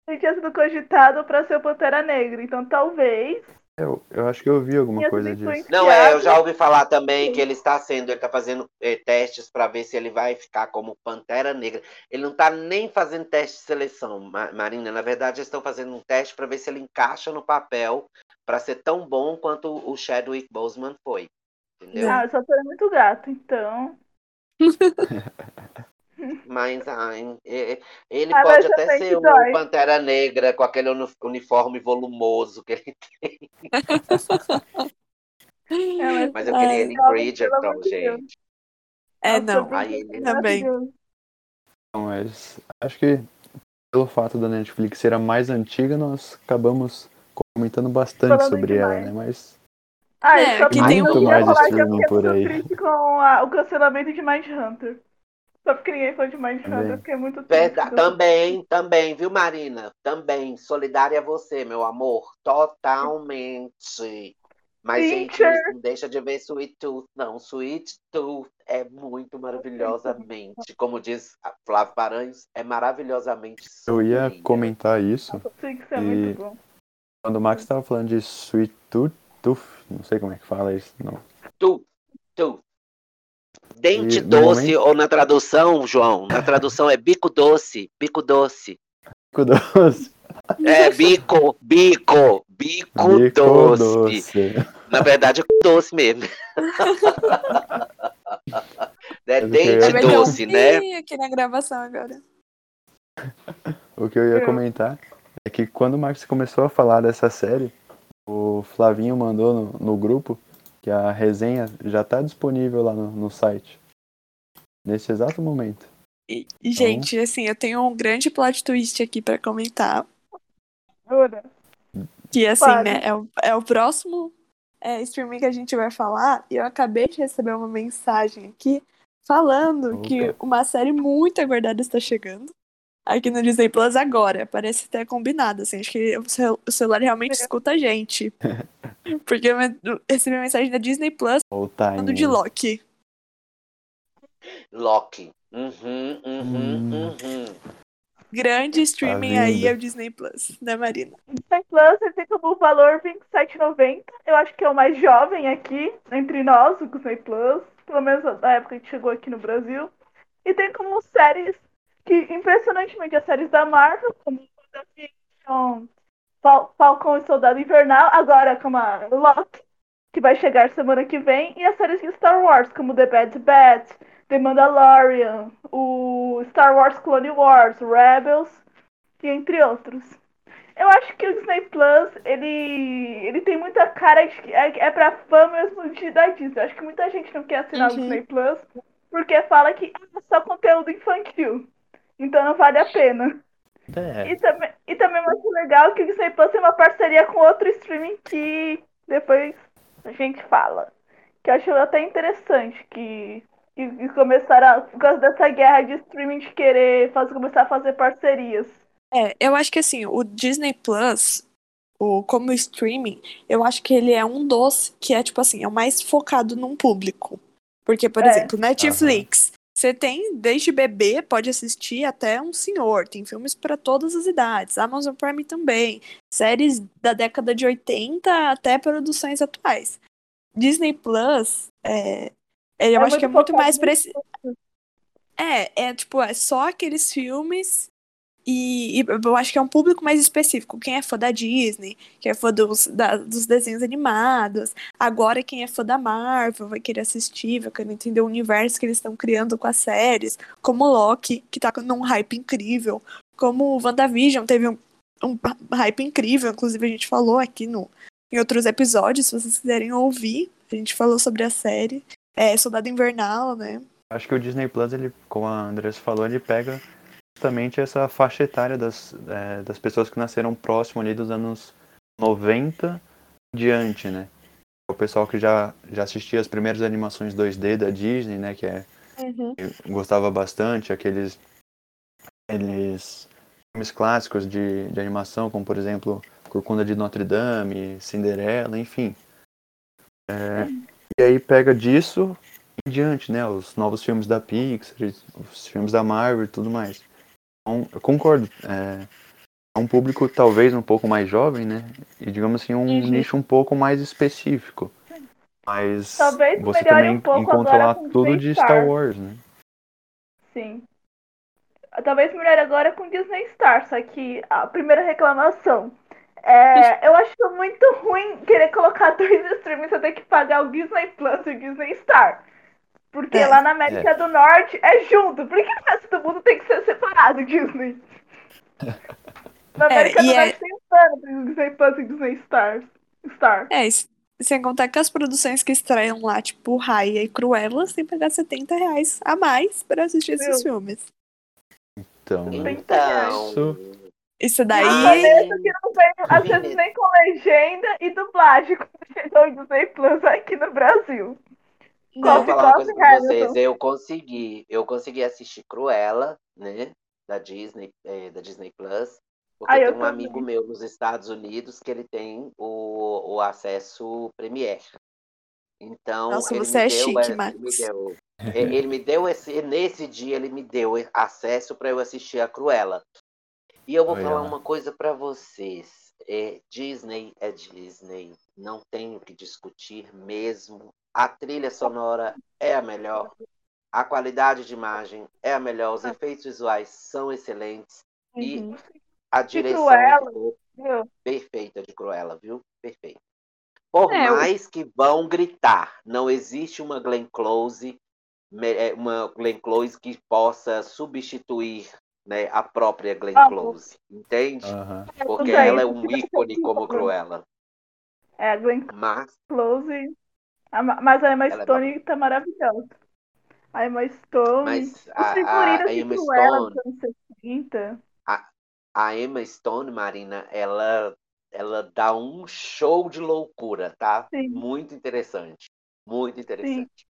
Speaker 3: Ele tinha sido cogitado para ser o Pantera Negra. Então talvez
Speaker 1: Eu, eu acho que eu vi alguma coisa disso.
Speaker 4: Não, é, eu já ouvi falar também que ele está sendo, ele está fazendo eh, testes para ver se ele vai ficar como Pantera Negra. Ele não está nem fazendo teste de seleção, Ma- Marina. Na verdade, eles estão fazendo um teste para ver se ele encaixa no papel para ser tão bom quanto o Chadwick Boseman foi. Entendeu?
Speaker 3: Ah, eu só tô muito gato, então. <laughs>
Speaker 4: Mas ai, é- ele
Speaker 3: Ah,
Speaker 4: pode
Speaker 3: mas
Speaker 4: até ser o
Speaker 3: dói.
Speaker 4: Pantera Negra com aquele uni- uniforme volumoso que ele <laughs>
Speaker 3: É,
Speaker 4: Mas eu
Speaker 2: Ai,
Speaker 4: queria ele em Bridgerton, gente.
Speaker 2: É, não.
Speaker 4: Aí ele-
Speaker 2: Também.
Speaker 3: maravilhoso.
Speaker 1: Não, mas acho que pelo fato da Netflix ser a mais antiga, nós acabamos comentando bastante
Speaker 3: Falando
Speaker 1: sobre ela,
Speaker 3: demais.
Speaker 1: né? Mas
Speaker 3: Ah,
Speaker 2: É,
Speaker 3: só
Speaker 2: que tem
Speaker 3: eu
Speaker 2: muito
Speaker 1: mais
Speaker 3: falar que eu
Speaker 1: streaming
Speaker 3: fiquei
Speaker 1: por aí.
Speaker 3: triste com a- o cancelamento de Mindhunter. Só porque ninguém foi de
Speaker 1: Também.
Speaker 3: eu fiquei muito triste.
Speaker 4: Verda- Também, também, viu, Marina? Também. Solidária a você, meu amor. Totalmente. Mas, gente,
Speaker 3: Teacher.
Speaker 4: não deixa de ver Sweet Tooth, não. Sweet Tooth é muito maravilhosamente, como diz a Flávio Paranhos, é maravilhosamente
Speaker 1: eu ia comentar isso
Speaker 3: Sei que isso é
Speaker 1: E-
Speaker 3: muito bom.
Speaker 1: quando o Max estava falando de Sweet Tooth, Tooth, não sei como é que fala isso, não.
Speaker 4: Tu, tu. Dente
Speaker 1: E,
Speaker 4: doce,
Speaker 1: momento-
Speaker 4: ou na tradução, João, na tradução é bico doce, bico doce.
Speaker 1: Bico doce. <laughs>
Speaker 4: É, bico, bico, bico,
Speaker 1: Bico
Speaker 4: doce.
Speaker 1: doce. <laughs>
Speaker 4: Na verdade, é com doce mesmo. <laughs> é
Speaker 1: Mas o que eu
Speaker 4: dente
Speaker 2: ter um
Speaker 4: doce, né?
Speaker 2: pi aqui na gravação agora.
Speaker 1: O que eu ia
Speaker 3: Eu.
Speaker 1: comentar é que quando o Max começou a falar dessa série, o Flavinho mandou no, no grupo que a resenha já está disponível lá no, no site. Nesse exato momento.
Speaker 2: E, e, gente, assim, eu tenho um grande plot twist aqui pra comentar.
Speaker 3: Jura?
Speaker 2: Que, assim,
Speaker 3: Fale.
Speaker 2: né, é o, é o próximo é, streaming que a gente vai falar. E eu acabei de receber uma mensagem aqui falando
Speaker 1: Opa.
Speaker 2: que uma série muito aguardada está chegando. Aqui no Disney Plus agora. Parece até combinado, assim. Acho que o, cel- o celular realmente escuta a gente. <laughs> Porque eu recebi uma mensagem da Disney Plus falando de Loki.
Speaker 4: Loki. Uhum, uhum,
Speaker 1: Hum.
Speaker 4: uhum.
Speaker 2: Grande streaming
Speaker 1: Tá
Speaker 2: aí é o Disney Plus, né, Marina?
Speaker 3: Disney Plus ele tem como valor R$ 27,90. Eu acho que é o mais jovem aqui, entre nós, o Disney Plus. Pelo menos na época que chegou aqui no Brasil. E tem como séries que, impressionantemente, as séries da Marvel, como WandaVision, Fal Falcão e Soldado Invernal, agora como a Loki, que vai chegar semana que vem, e as séries de Star Wars, como The Bad Batch, The Mandalorian, o Star Wars Clone Wars, Rebels, e entre outros. Eu acho que o Disney Plus, ele, ele tem muita cara de que é, é pra fã mesmo de, da Disney. Eu acho que muita gente não quer assinar
Speaker 2: Uhum.
Speaker 3: o Disney Plus porque fala que é só conteúdo infantil. Então não vale a pena.
Speaker 1: É,
Speaker 3: E também, e também acho legal que o Disney Plus tem uma parceria com outro streaming que depois a gente fala. Que eu acho até interessante que, que, que começaram, a- por causa dessa guerra de streaming de querer fazer, começar a fazer parcerias.
Speaker 2: É, eu acho que assim, o Disney Plus, o, como streaming, eu acho que ele é um dos que é, tipo assim, é o mais focado num público. Porque, por
Speaker 3: É.
Speaker 2: exemplo, Netflix, você tem desde bebê, pode assistir até um senhor, tem filmes para todas as idades. Amazon Prime também, séries da década de 80 até produções atuais. Disney Plus, é, eu
Speaker 3: É
Speaker 2: acho que é
Speaker 3: muito
Speaker 2: mais
Speaker 3: no
Speaker 2: preci... É, é tipo, é só aqueles filmes e, e eu acho que é um público mais específico. Quem é fã da Disney, quem é fã dos, da- dos desenhos animados. Agora, quem é fã da Marvel vai querer assistir, vai querer entender o universo que eles estão criando com as séries. Como Loki, que tá num hype incrível. Como WandaVision teve um, um hype incrível. Inclusive, a gente falou aqui no, em outros episódios, se vocês quiserem ouvir. A gente falou sobre a série. É, Soldado Invernal, né?
Speaker 1: acho que o Disney Plus, ele, como a Andressa falou, ele pega justamente essa faixa etária das, é, das pessoas que nasceram próximo ali dos anos 90 em diante, né? O pessoal que já, já assistia as primeiras animações 2D da Disney, né? Que é eu gostava bastante, aqueles, aqueles filmes clássicos de, de animação, como por exemplo Corcunda de Notre Dame, Cinderela, enfim. É, e aí pega disso em diante, né? Os novos filmes da Pixar, os filmes da Marvel e tudo mais. Então, eu concordo. É, é um público talvez um pouco mais jovem, né? E digamos assim, um
Speaker 3: Uhum.
Speaker 1: nicho um pouco mais específico. Mas
Speaker 3: Talvez
Speaker 1: você
Speaker 3: melhore
Speaker 1: também
Speaker 3: um pouco
Speaker 1: encontra lá tudo
Speaker 3: Disney
Speaker 1: de
Speaker 3: Star.
Speaker 1: Star Wars, né?
Speaker 3: Sim. Talvez melhor agora com Disney Star, só que a primeira reclamação. É, eu acho muito ruim querer colocar <laughs> dois streamings você ter que pagar o Disney Plus e o Disney Star. Porque
Speaker 2: É.
Speaker 3: lá na América do Norte é junto. Por que o resto do mundo tem que ser separado, Disney? Na
Speaker 2: É,
Speaker 3: América do
Speaker 2: e é-
Speaker 3: Norte tem um plano entre Disney Plus e Disney Star. Star.
Speaker 2: É, isso. Sem contar que as produções que estreiam lá, tipo Raya e Cruella, tem que pagar 70 reais a mais pra assistir esses
Speaker 3: Meu.
Speaker 2: filmes.
Speaker 1: Então, né?
Speaker 4: Então.
Speaker 1: Isso.
Speaker 2: Isso daí.
Speaker 3: Mesmo que não veio, às vezes nem com legenda e dublagem, como chegou <laughs> em Disney Plus aqui no Brasil.
Speaker 4: Vou falar uma coisa pra vocês. Eu consegui, eu consegui assistir Cruella, né? Da Disney, eh, da Disney Plus. Porque
Speaker 3: Ah,
Speaker 4: tem um
Speaker 3: também.
Speaker 4: amigo meu nos Estados Unidos que ele tem o, o acesso Premiere. Então,
Speaker 2: Nossa,
Speaker 4: ele
Speaker 2: você
Speaker 4: me
Speaker 2: é
Speaker 4: deu,
Speaker 2: chique, Max.
Speaker 4: me deu- eh, ele me deu esse, nesse dia ele me deu acesso para eu assistir a Cruella. E eu vou
Speaker 1: Olha
Speaker 4: falar
Speaker 1: lá.
Speaker 4: uma coisa para vocês. É, Disney é Disney, não tenho que discutir mesmo. A trilha sonora é a melhor, a qualidade de imagem é a melhor, os efeitos visuais são excelentes e
Speaker 3: Uhum.
Speaker 4: a direção ficou perfeita de Cruella, viu? Perfeita. Por
Speaker 2: É, eu-
Speaker 4: mais que vão gritar, não existe uma Glenn Close, é, uma Glenn Close que possa substituir né, a própria Glenn
Speaker 3: Ah,
Speaker 4: Close, entende?
Speaker 1: Aham.
Speaker 4: Porque
Speaker 3: Não sei,
Speaker 4: ela é um ícone como. <laughs> Cruella.
Speaker 3: É, a Glenn
Speaker 4: Mas
Speaker 3: Close. A Ma- Mas a Emma
Speaker 4: Ela é
Speaker 3: Stone tá maravilhosa. A Emma Stone.
Speaker 4: Mas
Speaker 3: os
Speaker 4: a- a-
Speaker 3: figurinos
Speaker 4: a Emma Stone-
Speaker 3: 60.
Speaker 4: a Emma Stone, Marina, ela, ela dá um show de loucura, tá?
Speaker 3: Sim.
Speaker 4: Muito interessante. Muito interessante.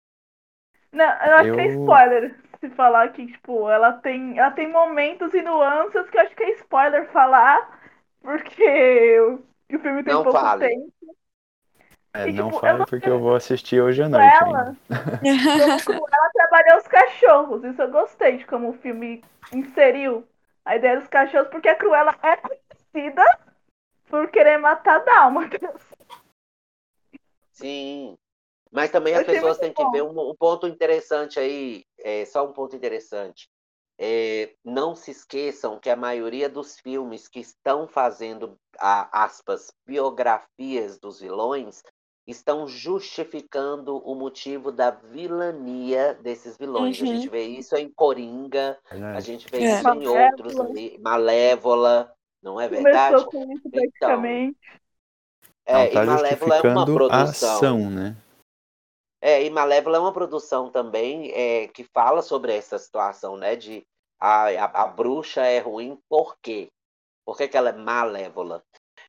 Speaker 3: Não, eu acho que é
Speaker 1: Eu-
Speaker 3: spoiler se falar que, tipo, ela tem, ela tem momentos e nuances que eu acho que é spoiler falar, porque o, o filme tem
Speaker 4: Não
Speaker 3: pouco
Speaker 4: fale.
Speaker 3: tempo.
Speaker 1: É,
Speaker 3: E,
Speaker 1: não
Speaker 3: tipo, eu
Speaker 1: fale
Speaker 3: não
Speaker 1: porque eu vou assistir hoje à noite.
Speaker 3: Ela, <laughs> <laughs> como ela trabalhou os cachorros, isso eu gostei de como o filme inseriu a ideia dos cachorros, porque a Cruella é conhecida por querer matar dálmatas. <laughs>
Speaker 4: Sim. Mas também
Speaker 3: Eu
Speaker 4: as pessoas têm que
Speaker 3: bom.
Speaker 4: ver um, um ponto interessante aí, é, só um ponto interessante. É, não se esqueçam que a maioria dos filmes que estão fazendo, a- aspas, biografias dos vilões, estão justificando o motivo da vilania desses vilões. A
Speaker 2: Uhum.
Speaker 4: gente vê isso em Coringa, a
Speaker 1: Verdade.
Speaker 4: gente vê
Speaker 2: É.
Speaker 4: isso em
Speaker 3: Malévola.
Speaker 4: outros ali, Malévola, não é verdade?
Speaker 3: Começou com isso
Speaker 4: Então,
Speaker 3: praticamente.
Speaker 4: É,
Speaker 1: Não,
Speaker 4: e
Speaker 1: tá
Speaker 4: Malévola é uma
Speaker 1: a
Speaker 4: produção.
Speaker 1: ação, né?
Speaker 4: É, e Malévola é uma produção também é, que fala sobre essa situação, né? De a, a, a bruxa é ruim, por quê? Por que, que ela é malévola?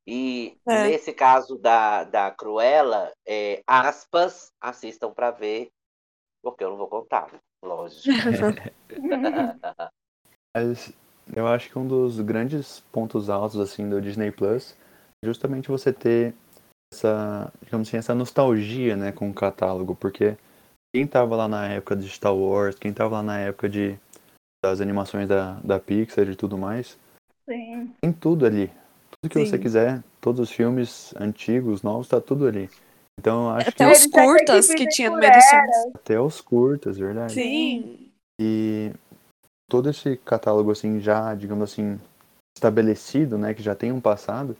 Speaker 4: E
Speaker 2: É.
Speaker 4: nesse caso da, da Cruella, é, aspas, assistam para ver, porque eu não vou contar, lógico. <laughs>
Speaker 1: Mas eu acho que um dos grandes pontos altos assim do Disney Plus é justamente você ter essa, digamos assim, essa nostalgia, né, com o catálogo, porque quem tava lá na época de Star Wars, quem tava lá na época de das animações da, da Pixar e tudo mais,
Speaker 3: Sim.
Speaker 1: tem tudo ali. Tudo que você
Speaker 2: Sim.
Speaker 1: quiser, todos os filmes antigos, novos, tá tudo ali. Então acho
Speaker 2: Até
Speaker 1: que
Speaker 2: os curtas
Speaker 3: que
Speaker 2: que tinha no meio dos
Speaker 3: ela.
Speaker 2: filmes.
Speaker 1: até os curtas, verdade.
Speaker 2: Sim.
Speaker 1: E todo esse catálogo assim já, digamos assim, estabelecido, né, que já tem um passado,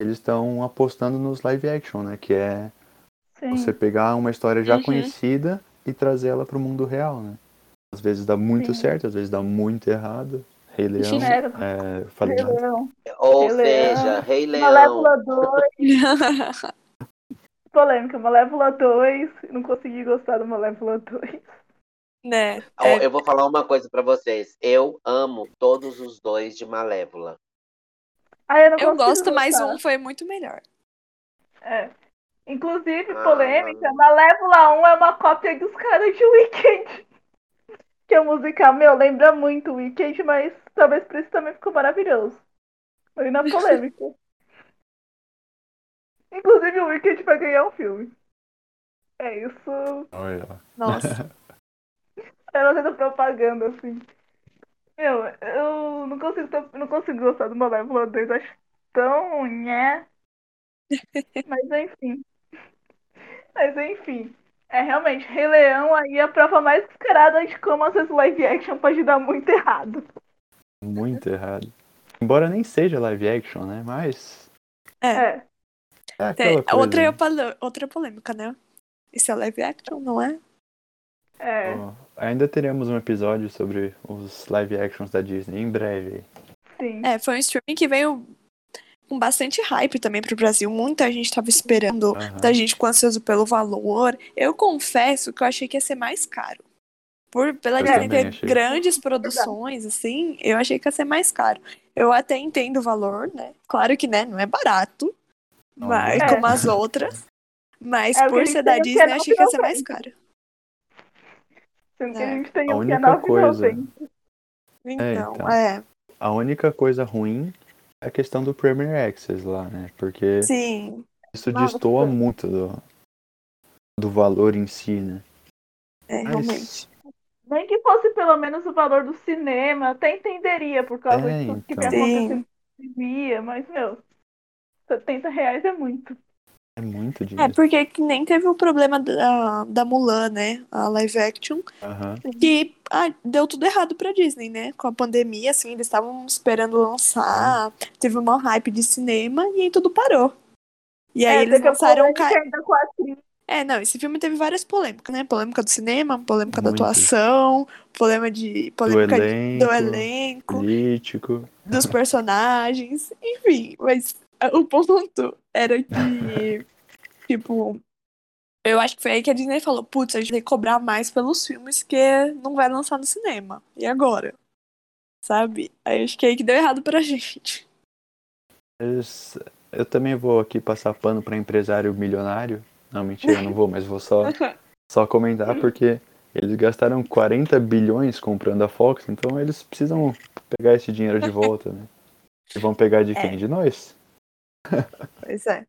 Speaker 1: eles estão apostando nos live action, né, que é
Speaker 3: Sim.
Speaker 1: você pegar uma história já
Speaker 2: Uhum.
Speaker 1: conhecida e trazer ela para o mundo real, né? Às vezes dá muito
Speaker 3: Sim.
Speaker 1: certo, às vezes dá muito errado. Rei Leão, é, falei
Speaker 3: Rei
Speaker 1: nada.
Speaker 3: Leão.
Speaker 4: Ou
Speaker 3: Rei Leão.
Speaker 4: seja, Rei Leão.
Speaker 3: Malévola 2. <laughs> Polêmica, Malévola 2. Não consegui gostar do Malévola 2.
Speaker 2: né? É,
Speaker 4: Eu vou falar uma coisa para vocês. Eu amo todos os dois de Malévola.
Speaker 3: Ah, eu não
Speaker 2: eu gosto, mas um foi muito melhor.
Speaker 3: É. Inclusive,
Speaker 4: Ah,
Speaker 3: polêmica, Malévola 1 é uma cópia dos caras de Weekend. Que é um musical, meu, lembra muito Weekend, mas talvez por isso também ficou maravilhoso. Foi na polêmica. <laughs> Inclusive, o Weekend vai ganhar um filme. É isso.
Speaker 1: Olha.
Speaker 2: Nossa.
Speaker 3: Eu não fazendo propaganda, assim. Meu, eu não consigo, eu não consigo gostar do Malévola 2, acho tão nhé. <laughs> Mas enfim. Mas enfim. É realmente, Rei Leão aí é a prova mais descarada de como às vezes live action pode dar muito errado.
Speaker 1: Muito errado. Embora nem seja live action, né? Mas.
Speaker 2: É.
Speaker 3: É.
Speaker 1: É
Speaker 2: Tem-
Speaker 1: coisa.
Speaker 2: outra, pole- outra polêmica, né? Isso é live action, não é?
Speaker 3: É.
Speaker 1: Ainda teremos um episódio sobre os live actions da Disney em breve.
Speaker 3: Sim.
Speaker 2: É, foi um streaming que veio com bastante hype também pro Brasil. Muita gente tava esperando,
Speaker 1: Aham.
Speaker 2: muita gente ficou ansioso pelo valor. Eu confesso que eu achei que ia ser mais caro. Por, pela
Speaker 1: também
Speaker 2: ter
Speaker 1: achei.
Speaker 2: grandes produções, assim, eu achei que ia ser mais caro. Eu até entendo o valor, né? Claro que, né, não é barato,
Speaker 1: Não,
Speaker 2: mas,
Speaker 3: é.
Speaker 2: como as outras. Mas
Speaker 3: É, que
Speaker 2: por ser da Disney,
Speaker 3: é
Speaker 2: eu achei que ia ser
Speaker 3: 9,90.
Speaker 2: mais caro.
Speaker 3: Sendo que
Speaker 2: É.
Speaker 3: a gente tem
Speaker 1: A
Speaker 3: o que é
Speaker 1: única coisa.
Speaker 3: 9,90.
Speaker 2: Então,
Speaker 1: então.
Speaker 2: é.
Speaker 1: A única coisa ruim é a questão do Premier Access lá, né? Porque
Speaker 2: Sim.
Speaker 1: isso
Speaker 3: Nossa.
Speaker 1: destoa muito do, do valor em si, né?
Speaker 2: É,
Speaker 1: Mas-
Speaker 2: realmente.
Speaker 3: Nem que fosse pelo menos o valor do cinema, até entenderia por causa
Speaker 1: É,
Speaker 3: de tudo que
Speaker 1: então.
Speaker 3: na pandemia, mas, meu, 70 reais é muito.
Speaker 1: É muito
Speaker 2: É,
Speaker 1: dinheiro.
Speaker 2: porque que nem teve o problema da, da Mulan, né? A live action.
Speaker 1: Aham.
Speaker 2: Que ah, deu tudo errado pra Disney, né? Com a pandemia, assim, eles estavam esperando lançar. Teve uma hype de cinema e aí tudo parou. E aí
Speaker 3: é,
Speaker 2: eles lançaram. Ca... É, não, esse filme teve várias polêmicas, né? Polêmica do cinema, polêmica da
Speaker 1: Muitas.
Speaker 2: atuação, polêmica de.
Speaker 1: Do
Speaker 2: polêmica
Speaker 1: elenco,
Speaker 2: do elenco,
Speaker 1: político.
Speaker 2: dos personagens, enfim, mas o ponto era que, tipo, eu acho que foi aí que a Disney falou, putz, a gente tem que cobrar mais pelos filmes que não vai lançar no cinema. E agora? Sabe? Aí acho que é aí que deu errado pra <laughs> gente.
Speaker 1: Eu também vou aqui passar pano para empresário milionário. Não, mentira, eu não vou, mas vou só, <laughs> só comentar porque eles gastaram 40 bilhões comprando a Fox, então eles precisam pegar esse dinheiro de volta, né? E vão pegar de quem?
Speaker 2: É.
Speaker 1: De nós?
Speaker 2: Pois é.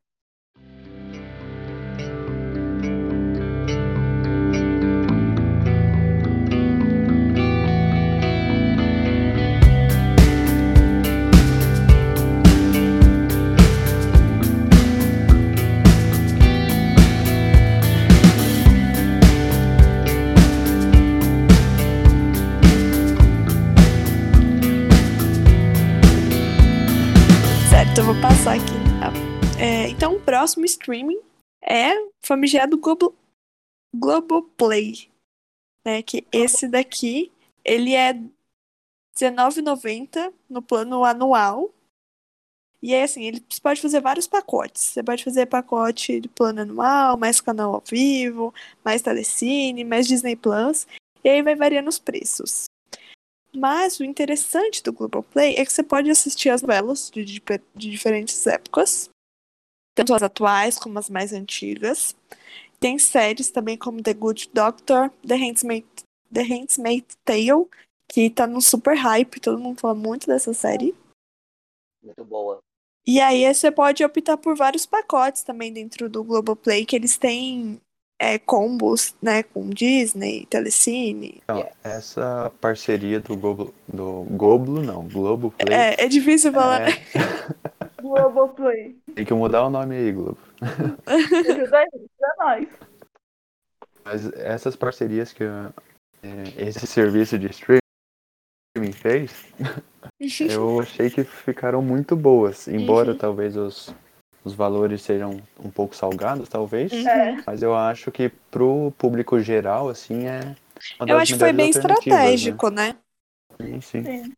Speaker 2: Então, o próximo streaming é famigerado Globo, Globoplay. Né, que esse daqui, ele é R$19,90 no plano anual. E aí, assim, ele você pode fazer vários pacotes. Você pode fazer pacote de plano anual, mais canal ao vivo, mais telecine, mais Disney Plus. E aí vai variando os preços. Mas o interessante do Globoplay é que você pode assistir as novelas de, de, de diferentes épocas, tanto as atuais como as mais antigas. Tem séries também como The Good Doctor, The Handmaid's, The Handmaid's Tale, que tá no super hype, todo mundo fala muito dessa série.
Speaker 4: Muito boa.
Speaker 2: E aí você pode optar por vários pacotes também dentro do Globoplay, que eles têm é, combos, né, com Disney, Telecine.
Speaker 1: Então, essa parceria do Globo, do Goblo, não, Globo Play,
Speaker 2: É, é difícil falar.
Speaker 1: é, <laughs>
Speaker 3: Globoplay.
Speaker 1: tem que mudar o nome aí, Globo.
Speaker 3: Ajuda aí, ajuda nós.
Speaker 1: Mas essas parcerias que é, esse serviço de streaming fez, <laughs> eu achei que ficaram muito boas. Embora
Speaker 2: Uhum.
Speaker 1: talvez os, os valores sejam um pouco salgados, talvez.
Speaker 2: Uhum.
Speaker 3: É.
Speaker 1: Mas eu acho que pro público geral, assim, é uma
Speaker 2: Eu acho que foi bem
Speaker 1: alternativas,
Speaker 2: estratégico, né?
Speaker 1: Né? Sim, sim.
Speaker 3: Sim.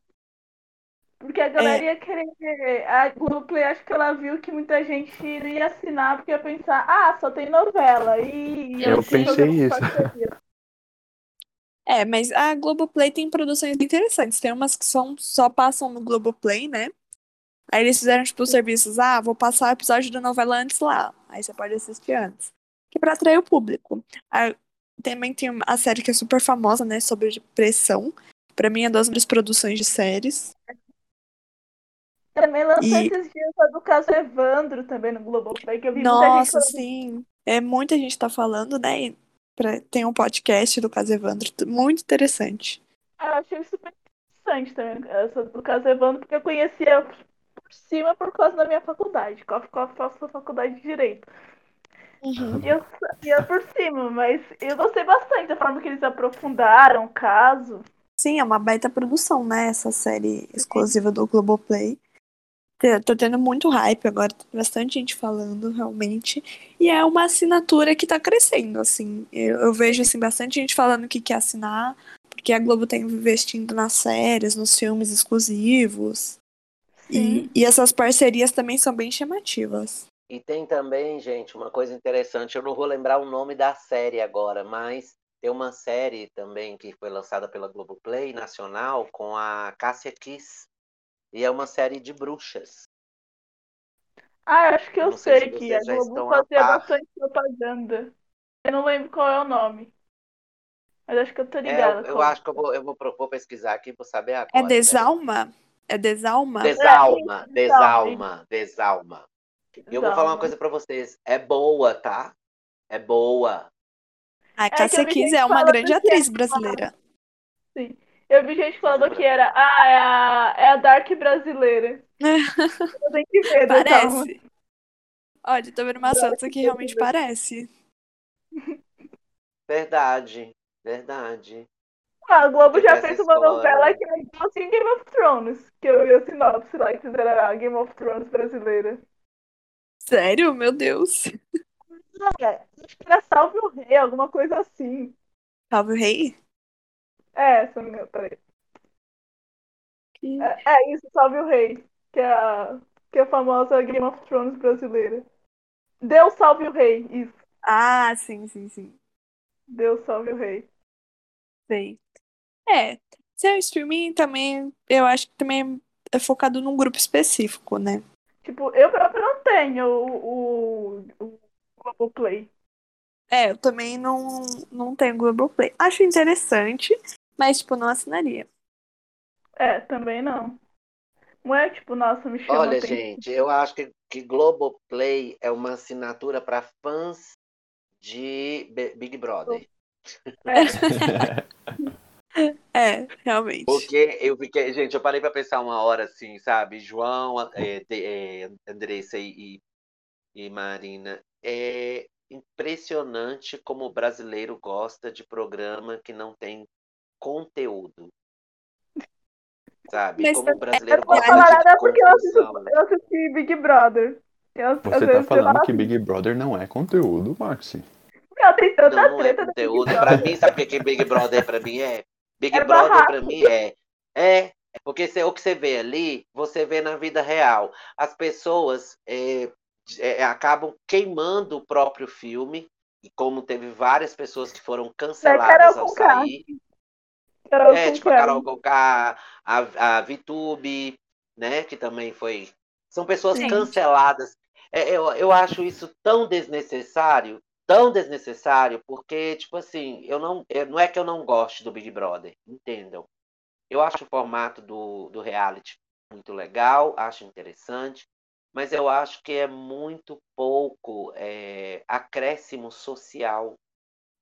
Speaker 3: Porque a galera ia querer. A Globoplay, acho que ela viu que muita gente iria assinar porque ia pensar, ah, só tem novela. E
Speaker 1: Eu
Speaker 3: assim,
Speaker 1: pensei isso.
Speaker 2: É, mas a Globoplay tem produções interessantes. Tem umas que são, só passam no Globoplay, né? Aí eles fizeram, tipo, os serviços, ah, vou passar o episódio da novela antes lá. Aí você pode assistir antes. Que é pra atrair o público. Ah, também tem a série que é super famosa, né? Sobre depressão. Pra mim é das melhores produções de séries.
Speaker 3: Também lançou
Speaker 2: E-
Speaker 3: esses dias a do caso Evandro também no Globoplay, que eu vi muita
Speaker 2: Nossa,
Speaker 3: gente
Speaker 2: sim. É, muita gente tá falando, né? E pra- tem um podcast do Caso Evandro, muito interessante.
Speaker 3: falando. Eu achei super bastante também. Essa do caso Evandro, porque eu conhecia por cima por causa da minha faculdade. Cof, cof, faço faculdade de Direito.
Speaker 2: Uhum.
Speaker 3: E eu sabia por cima, mas eu gostei bastante da forma que eles aprofundaram o caso.
Speaker 2: Sim, é uma baita produção, né? Essa série exclusiva do Globoplay. Tô tendo muito hype agora, tem bastante gente falando, realmente. E é uma assinatura que tá crescendo, assim. Eu, eu vejo, assim, bastante gente falando que quer assinar, porque a Globo tá investindo nas séries, nos filmes exclusivos. E, e essas parcerias também são bem chamativas.
Speaker 4: E tem também, gente, uma coisa interessante. Eu não vou lembrar o nome da série agora, mas tem uma série também que foi lançada pela Globoplay Nacional com a Cássia Kiss. E é uma série de bruxas.
Speaker 3: Ah, eu acho que
Speaker 4: Eu
Speaker 3: eu
Speaker 4: sei
Speaker 3: sei
Speaker 4: se
Speaker 3: que a Globo fazia bastante propaganda. Eu não lembro qual é o nome. Mas acho que eu tô
Speaker 4: É,
Speaker 3: ligada.
Speaker 4: eu, eu
Speaker 3: qual.
Speaker 4: acho que eu vou, eu vou, vou pesquisar aqui, vou saber agora.
Speaker 2: É. Desalma? É Desalma?
Speaker 4: Desalma,
Speaker 3: É,
Speaker 4: desalma, desalma. E eu vou falar uma coisa pra vocês. É boa, tá? É boa.
Speaker 2: A
Speaker 3: eu
Speaker 2: Cássia
Speaker 3: vi
Speaker 2: Kiss é uma grande atriz
Speaker 3: é-
Speaker 2: brasileira.
Speaker 3: Sim. Eu vi gente falando que era. Ah, é a, é a Dark brasileira. <laughs> Eu tenho que ver, Desalma.
Speaker 2: Parece. Olha, tô vendo uma Santos que realmente parece.
Speaker 4: Verdade, verdade.
Speaker 3: Ah, a Globo já fez uma
Speaker 4: história.
Speaker 3: novela que é igualzinho Game of Thrones. Que eu vi a sinopse lá que fizeram a Game of Thrones brasileira.
Speaker 2: Sério? Meu Deus.
Speaker 3: É, acho que era Salve o Rei, alguma coisa assim.
Speaker 2: Salve o rei?
Speaker 3: É, se não me engano, peraí.
Speaker 2: Que-
Speaker 3: É, é isso, Salve o Rei. Que é a, que é a famosa Game of Thrones brasileira. Deus salve o rei, isso.
Speaker 2: Ah, sim, sim, sim.
Speaker 3: Deus salve o rei.
Speaker 2: Sei. É, seu streaming também, eu acho que também é focado num grupo específico, né?
Speaker 3: Tipo, eu próprio não tenho o, o, o Globoplay.
Speaker 2: É, eu também não, não tenho Globoplay. Acho interessante, mas, tipo, não assinaria.
Speaker 3: É, também não. Não é tipo, nossa, me chama
Speaker 4: Olha, gente, eu acho que, que Globoplay é uma assinatura para fãs de Be- Big Brother. <laughs>
Speaker 2: É, realmente.
Speaker 4: Porque eu fiquei, gente, eu parei para pensar uma hora assim, sabe? João, é, de- é, Andressa e, e Marina, é impressionante como o brasileiro gosta de programa que não tem conteúdo. Sabe?
Speaker 2: Mas
Speaker 4: Como brasileiro
Speaker 3: Eu não vou falar nada porque eu assisti,
Speaker 4: confusão.
Speaker 3: eu assisti Big Brother. Eu,
Speaker 1: Você tá
Speaker 3: eu
Speaker 1: falando
Speaker 3: falo
Speaker 1: que Big Brother não é conteúdo, Maxi.
Speaker 3: Meu, tem tanta
Speaker 4: Não, não é
Speaker 3: treta Big
Speaker 4: conteúdo. Pra mim, sabe o que Big Brother pra mim é? Big
Speaker 3: É
Speaker 4: Brother
Speaker 3: barraco.
Speaker 4: pra mim é. É, porque cê- o que você vê ali, você vê na vida real. As pessoas é, é, acabam queimando o próprio filme, e como teve várias pessoas que foram canceladas ao sair.
Speaker 3: Carol
Speaker 4: É, tipo a. Carol Conká, a, a VTube, né? Que também foi. São pessoas
Speaker 2: Sim.
Speaker 4: canceladas. É, eu, eu acho isso tão desnecessário, tão desnecessário, porque, tipo assim, eu não, não é que eu não goste do Big Brother, entendam. Eu acho o formato do, do reality muito legal, acho interessante, mas eu acho que é muito pouco é, acréscimo social.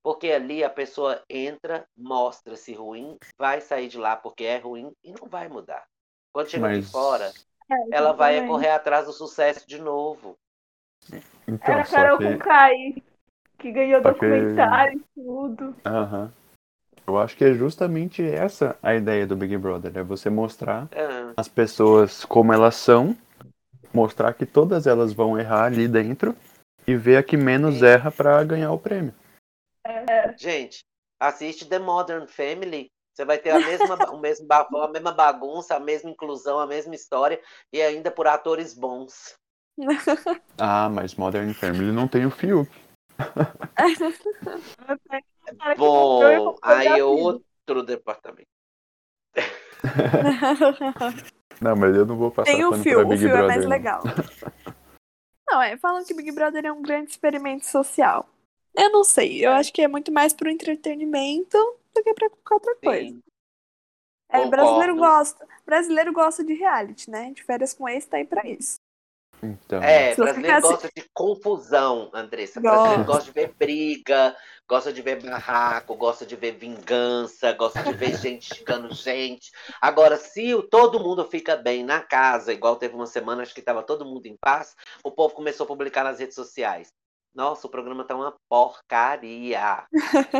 Speaker 4: Porque ali a pessoa entra, mostra-se ruim, vai sair de lá porque é ruim e não vai mudar. Quando chega
Speaker 1: Mas.
Speaker 4: fora,
Speaker 3: É,
Speaker 4: ela vai correr atrás do sucesso de novo.
Speaker 1: Então,
Speaker 3: Era Carol
Speaker 1: que.
Speaker 3: com K que ganhou
Speaker 1: Só que-
Speaker 3: documentário e tudo.
Speaker 1: Aham. Eu acho que é justamente essa a ideia do Big Brother, é você mostrar
Speaker 4: Ah,
Speaker 1: as pessoas como elas são, mostrar que todas elas vão errar ali dentro e ver a que menos
Speaker 4: Sim.
Speaker 1: erra pra ganhar o prêmio.
Speaker 4: Gente, assiste The Modern Family. Você vai ter a mesma, o mesmo bafão, a mesma bagunça, a mesma inclusão, a mesma história e ainda por atores bons. <laughs>
Speaker 1: Ah, mas Modern Family não tem o Fiuk. <laughs>
Speaker 3: Cara, que comprou e
Speaker 4: Bom, aí é outro departamento. <laughs>
Speaker 1: Não, mas eu não vou passar
Speaker 2: Tem o fio, o fio é mais legal. Não, é, falam que Big Brother é um grande experimento social. Eu não sei, eu acho que é muito mais pro entretenimento do que pra qualquer outra coisa.
Speaker 4: Sim.
Speaker 2: É, brasileiro gosta, brasileiro gosta de reality, né? De férias com ex tá aí pra isso.
Speaker 1: Então,
Speaker 4: É,
Speaker 2: Se
Speaker 4: brasileiro
Speaker 2: ficasse-
Speaker 4: gosta de confusão, Andressa.
Speaker 2: Gosta.
Speaker 4: Brasileiro gosta de ver briga, gosta de ver barraco, gosta de ver vingança, gosta de ver gente xingando gente. Agora, se o- todo mundo fica bem na casa, igual teve uma semana, acho que estava todo mundo em paz, o povo começou a publicar nas redes sociais. Nossa, o programa tá uma porcaria.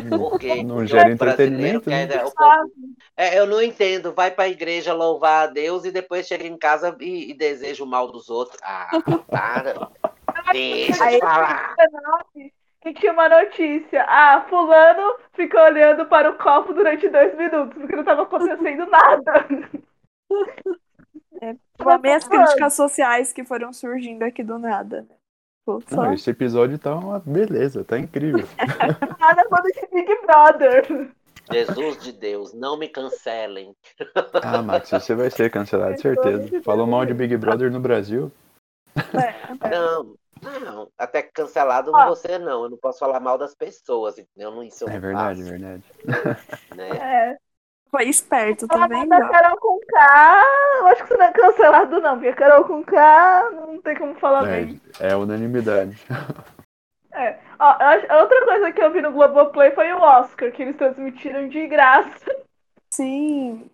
Speaker 4: Por quê?
Speaker 1: Não
Speaker 4: Porque
Speaker 1: gera entretenimento, né?
Speaker 4: povo- É, eu não entendo. Vai pra igreja louvar a Deus e depois chega em casa e, e deseja o mal dos outros. Ah, para. Deixa
Speaker 3: Aí-
Speaker 4: de falar.
Speaker 3: Que tinha uma notícia. Ah, fulano ficou olhando para o copo durante dois minutos, porque não estava acontecendo <laughs> nada.
Speaker 2: Eu amei as críticas sociais que foram surgindo aqui do nada. Só-
Speaker 1: Não, esse episódio tá uma beleza, tá incrível. <laughs>
Speaker 3: Nada quando de Big Brother.
Speaker 4: Jesus de Deus, não me cancelem.
Speaker 1: Ah, Max, você vai ser cancelado, certeza. Falou mal de Big Brother no Brasil?
Speaker 2: É. <laughs>
Speaker 4: Não, não. Até que cancelado não você não. Eu não posso falar mal das pessoas, entendeu? Não, isso eu
Speaker 1: É
Speaker 4: não
Speaker 1: verdade,
Speaker 4: faço,
Speaker 1: verdade.
Speaker 4: né?
Speaker 3: É.
Speaker 2: Foi esperto, tá vendo?
Speaker 3: da Carol com K, eu acho que você não é cancelado, não, porque Carol com K não tem como falar bem.
Speaker 1: É, é unanimidade.
Speaker 3: Ó, acho- a outra coisa que eu vi no Globoplay foi o Oscar, que eles transmitiram de graça.
Speaker 2: Sim.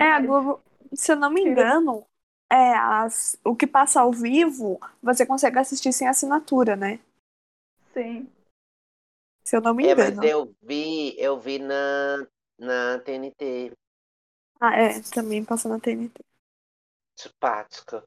Speaker 2: É, a Globo, se eu não me engano, é as, o que passa ao vivo, você consegue assistir sem assinatura, né?
Speaker 3: Sim.
Speaker 2: Se eu não me
Speaker 4: É, mas
Speaker 2: engano.
Speaker 4: eu vi, eu vi na, na TNT.
Speaker 2: Ah, é, também passa na TNT.
Speaker 4: Simpática.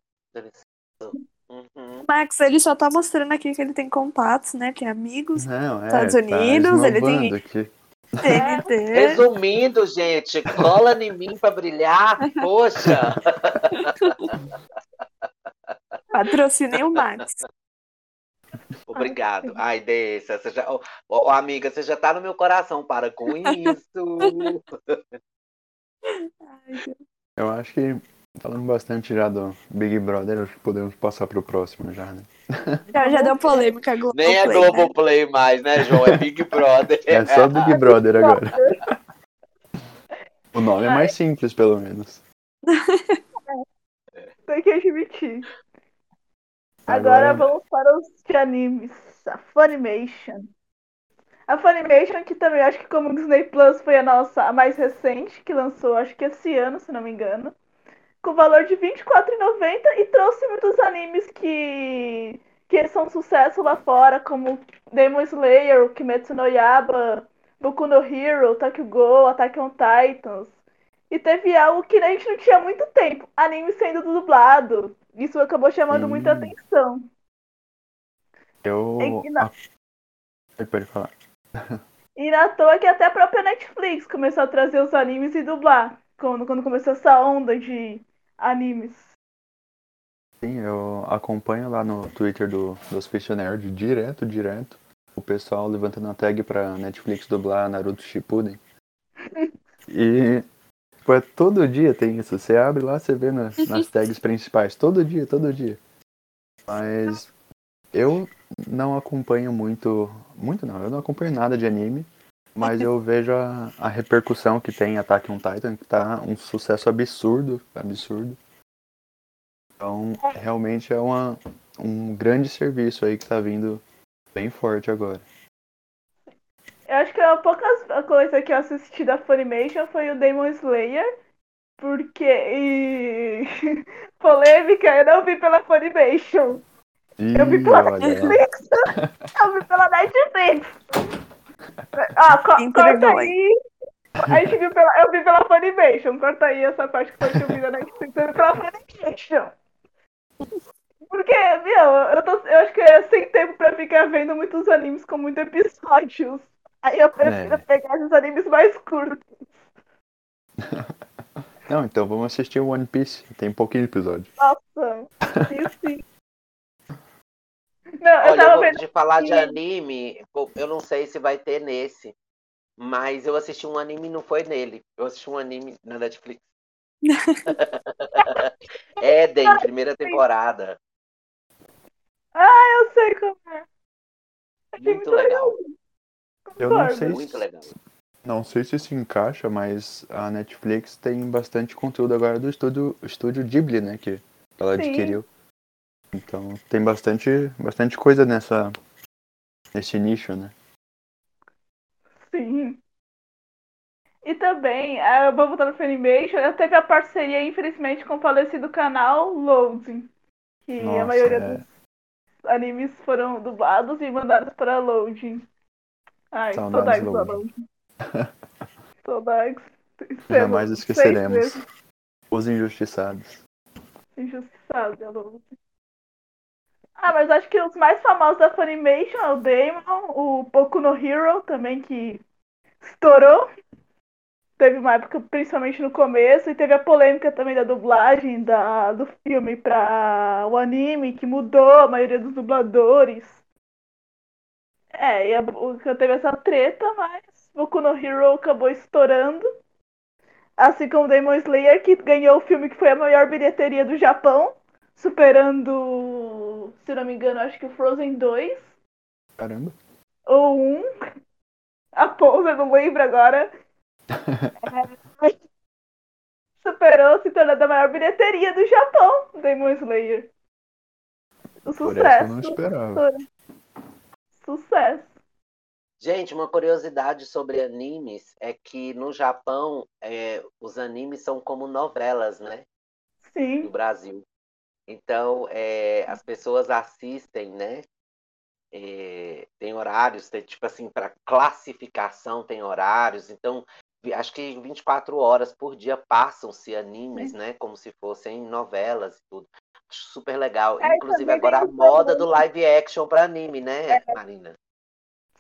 Speaker 4: Uhum.
Speaker 2: Max, ele só tá mostrando aqui que ele tem contatos, né? Tem amigos,
Speaker 1: Não, é.
Speaker 2: Estados
Speaker 1: tá
Speaker 2: Unidos, ele tem-
Speaker 1: aqui.
Speaker 2: TNT. <laughs>
Speaker 4: Resumindo, gente, cola em mim pra brilhar. Poxa. <laughs>
Speaker 2: Patrocinem o Max.
Speaker 4: Obrigado. Ai, Dessa, você já... Ô, ô, amiga, você já tá no meu coração. Para com isso.
Speaker 1: Eu acho que falando bastante já do Big Brother, acho que podemos passar pro próximo já, né? <laughs>
Speaker 2: Já, já deu polêmica, Globo.
Speaker 4: Nem é Globoplay mais, né, João? É Big Brother.
Speaker 1: É só Big Brother agora. O nome é mais simples, pelo menos. <laughs>
Speaker 3: Tem que admitir. Agora vamos para os de animes. A Funimation. A Funimation, que também acho que como Disney Plus foi a nossa, a mais recente, que lançou acho que esse ano, se não me engano. Com valor de R$ 24,90 e trouxe muitos animes que, que são sucesso lá fora, como Demon Slayer, Kimetsu no Yaba, Boku no Hero, Tokyo Go, Attack on Titans. E teve algo que a gente não tinha muito tempo, anime sendo dublado. Isso acabou chamando
Speaker 1: Sim.
Speaker 3: muita atenção.
Speaker 1: Eu.
Speaker 3: É que não.
Speaker 1: Ah, pode falar.
Speaker 3: E na toa que até a própria Netflix começou a trazer os animes e dublar. Quando, quando começou essa onda de animes.
Speaker 1: Sim, eu acompanho lá no Twitter do, dos Fish Nerd, direto, direto. O pessoal levantando a tag pra Netflix dublar Naruto Shippuden. <laughs> E tipo, é, todo dia tem isso. Você abre lá, você vê na- nas tags principais. Todo dia, todo dia. Mas eu não acompanho muito. Muito não, eu não acompanho nada de anime. Mas eu vejo a, a repercussão que tem Attack on Titan, que tá um sucesso absurdo, absurdo. Então, realmente é uma, um grande serviço aí que tá vindo bem forte agora.
Speaker 3: Eu acho que a poucas coisa que eu assisti da Funimation foi o Demon Slayer. Porque. E... <laughs> Polêmica, eu não vi pela Funimation.
Speaker 1: Ih, <laughs>
Speaker 3: Eu vi pela. Netflix. Eu vi pela Netflix. Ah, co corta aí. A gente viu pela, eu vi pela Funimation. Corta aí essa parte que foi que eu vi da Netflix. Eu vi pela Funimation. Porque, meu, eu, tô, eu acho que é sem tempo pra ficar vendo muitos animes com muitos episódios. Aí eu prefiro
Speaker 1: É.
Speaker 3: pegar esses animes mais curtos. <laughs>
Speaker 1: Não, então vamos assistir One Piece. Tem pouquinho episódio.
Speaker 3: Nossa, sim, <laughs> sim. Não, eu
Speaker 4: Olha, eu
Speaker 3: tava
Speaker 4: vou
Speaker 3: vendo.
Speaker 4: te falar de anime, eu não sei se vai ter nesse, mas eu assisti um anime e não foi nele. Eu assisti um anime na Netflix. <laughs> Eden, primeira temporada.
Speaker 3: Eu sei como é. Achei
Speaker 4: Muito legal.
Speaker 1: Eu não sei
Speaker 4: Muito
Speaker 1: se,
Speaker 4: legal.
Speaker 1: não sei se se encaixa, mas a Netflix tem bastante conteúdo agora do estúdio, estúdio Ghibli, né? Que ela
Speaker 3: Sim.
Speaker 1: adquiriu. Então tem bastante, bastante coisa nessa nesse nicho, né?
Speaker 3: Sim. E também, uh, vou voltar no Funimation, ela teve a parceria, infelizmente, com o falecido canal Loading. Que
Speaker 1: Nossa,
Speaker 3: a maioria
Speaker 1: é.
Speaker 3: dos animes foram dublados e mandados para Loading. Ai,
Speaker 1: Saudades. Loading.
Speaker 3: saudades.
Speaker 1: Jamais esqueceremos. Os injustiçados.
Speaker 3: Injustiçado, a Loading. Ah, mas acho que os mais famosos da Funimation é o Damon, o Boku no Hero também, que estourou. Teve uma época, principalmente no começo, e teve a polêmica também da dublagem da, do filme para o anime, que mudou a maioria dos dubladores. É, e a, o- teve essa treta, mas Boku no Hero acabou estourando. Assim como Demon Slayer, que ganhou o filme que foi a maior bilheteria do Japão, superando, se não me engano, acho que o Frozen 2
Speaker 1: Caramba.
Speaker 3: ou 1. A Pose, eu não lembro agora. <laughs> É, superou, se tornando a maior bilheteria do Japão, Demon Slayer. O
Speaker 1: Por essa eu não
Speaker 3: sucesso.
Speaker 1: esperava.
Speaker 3: Sucesso.
Speaker 4: Gente, uma curiosidade sobre animes é que no Japão é, os animes são como novelas, né? do
Speaker 3: Sim,
Speaker 4: Brasil. Então, é, as pessoas assistem, né? É, tem horários, tem, tipo assim, para classificação tem horários. Então, acho que 24 horas por dia passam-se animes, né? Como se fossem novelas e tudo. Super legal.
Speaker 3: É,
Speaker 4: Inclusive, agora a moda do live action para anime, né, Marina?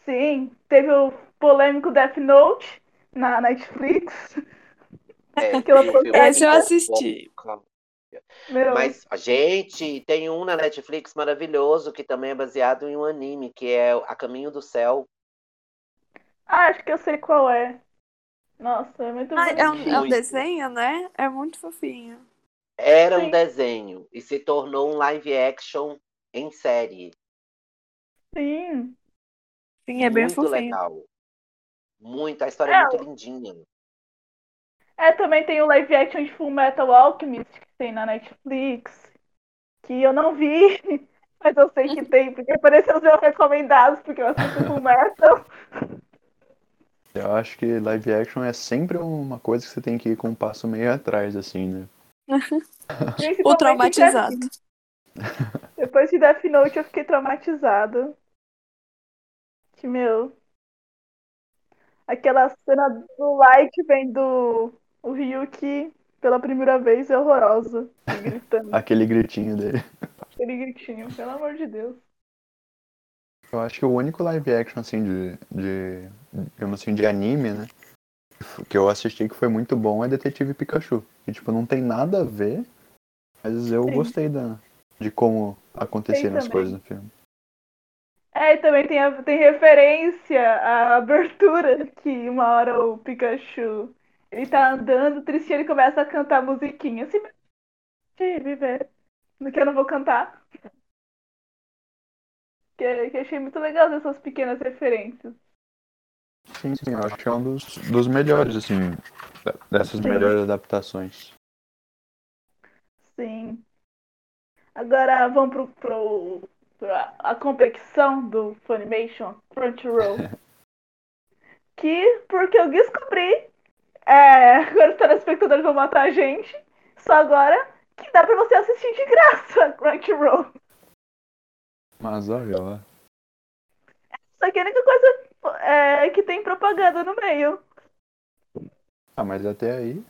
Speaker 3: sim. Teve o polêmico Death Note na Netflix.
Speaker 4: É, <laughs>
Speaker 3: Aquela
Speaker 4: o filme
Speaker 2: Esse eu assisti.
Speaker 3: Meu,
Speaker 4: Mas, gente, tem um na Netflix maravilhoso que também é baseado em um anime, que é A Caminho do Céu.
Speaker 3: ah, acho que eu sei qual é. Nossa, é muito
Speaker 2: Ah, é, um,
Speaker 3: bonitinho.
Speaker 2: é um desenho, né? É muito fofinho.
Speaker 4: Era um
Speaker 3: Sim.
Speaker 4: desenho e se tornou um live action em série.
Speaker 3: Sim.
Speaker 2: Sim, é bem
Speaker 4: Muito
Speaker 2: fofinho.
Speaker 4: legal. Muito, a história
Speaker 3: É,
Speaker 4: é muito lindinha.
Speaker 3: É, também tem o live action de Full Metal Alchemist que tem na Netflix. Que eu não vi, <laughs> mas eu sei que tem, porque apareceu os meus recomendados, porque eu assisto Full Metal.
Speaker 1: Eu acho que live action é sempre uma coisa que você tem que ir com um passo meio atrás, assim, né? <laughs>
Speaker 2: O traumatizado. <laughs>
Speaker 3: Depois de Death Note eu fiquei traumatizada. Que meu. Aquela cena do Light vendo o Ryuki pela primeira vez é horrorosa. Gritando. <laughs>
Speaker 1: Aquele gritinho dele.
Speaker 3: Aquele gritinho, pelo amor de Deus.
Speaker 1: Eu acho que o único live action, assim, de, de digamos assim, de anime, né? Que eu assisti que foi muito bom é Detetive Pikachu. Que, tipo, não tem nada a ver, mas eu
Speaker 3: Sim.
Speaker 1: gostei da, de como aconteceram as coisas no filme.
Speaker 3: É, e também tem, a- tem referência à abertura, que uma hora o Pikachu ele tá andando, tristinho, ele começa a cantar musiquinha. Assim, de viver. No que eu não vou cantar. Que, que achei muito legal essas pequenas referências.
Speaker 1: Sim, sim, eu acho que é um dos, dos melhores, assim, dessas melhores adaptações.
Speaker 3: Sim. Agora vamos pro, pro, pra a complexão do Funimation Crunchyroll. <laughs> que, porque eu descobri, é, agora os telespectadores vão matar a gente, só agora que dá pra você assistir de graça <laughs> Crunchyroll.
Speaker 1: Mas olha lá.
Speaker 3: Só que a única coisa é que tem propaganda no meio.
Speaker 1: Ah, mas até aí.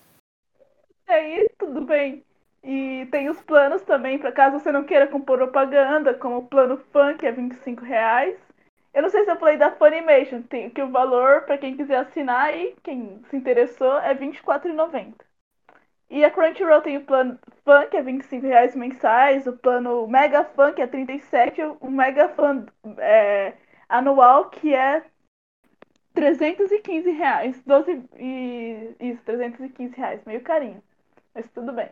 Speaker 3: Aí, tudo bem. E tem os planos também, para caso você não queira com propaganda, como o plano Fun, que é 25 reais. Eu não sei se eu falei da Funimation, tem, que o valor, para quem quiser assinar e quem se interessou, é R$ 24,90. E a Crunchyroll tem o plano Fun, que é 25 reais mensais, o plano Mega Fun, que é 37, o Mega Fun é, anual, que é 315 reais. 12 e. Isso, 315 reais, meio carinho. Mas tudo bem.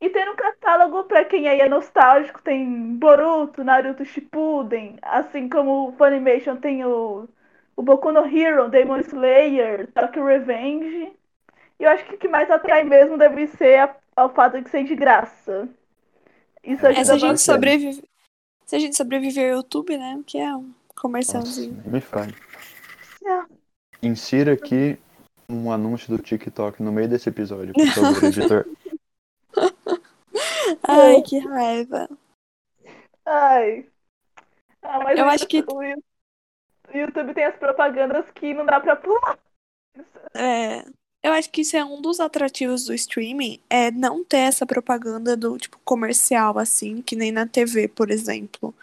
Speaker 3: E tem no catálogo, pra quem aí é nostálgico, tem Boruto, Naruto Shippuden, assim como o Funimation tem o, o Boku no Hero, Demon Slayer, Tokyo Revenge. E eu acho que o que mais atrai mesmo deve ser a, ao fato de ser de graça. Isso
Speaker 1: É,
Speaker 3: ajuda
Speaker 2: É, se a gente
Speaker 3: bastante.
Speaker 2: sobreviver. Se a gente sobreviver ao YouTube, né? Que é um comercialzinho.
Speaker 1: Nossa, me fale.
Speaker 3: É.
Speaker 1: Insira aqui um anúncio do TikTok no meio desse episódio, por favor, <laughs> editor.
Speaker 2: Ai, que raiva.
Speaker 3: Ai. Ah, mas
Speaker 2: Eu
Speaker 3: o
Speaker 2: acho que-
Speaker 3: o YouTube tem as propagandas que não dá pra pular.
Speaker 2: É, eu acho que isso é um dos atrativos do streaming, é não ter essa propaganda do tipo comercial assim, que nem na TV, por exemplo.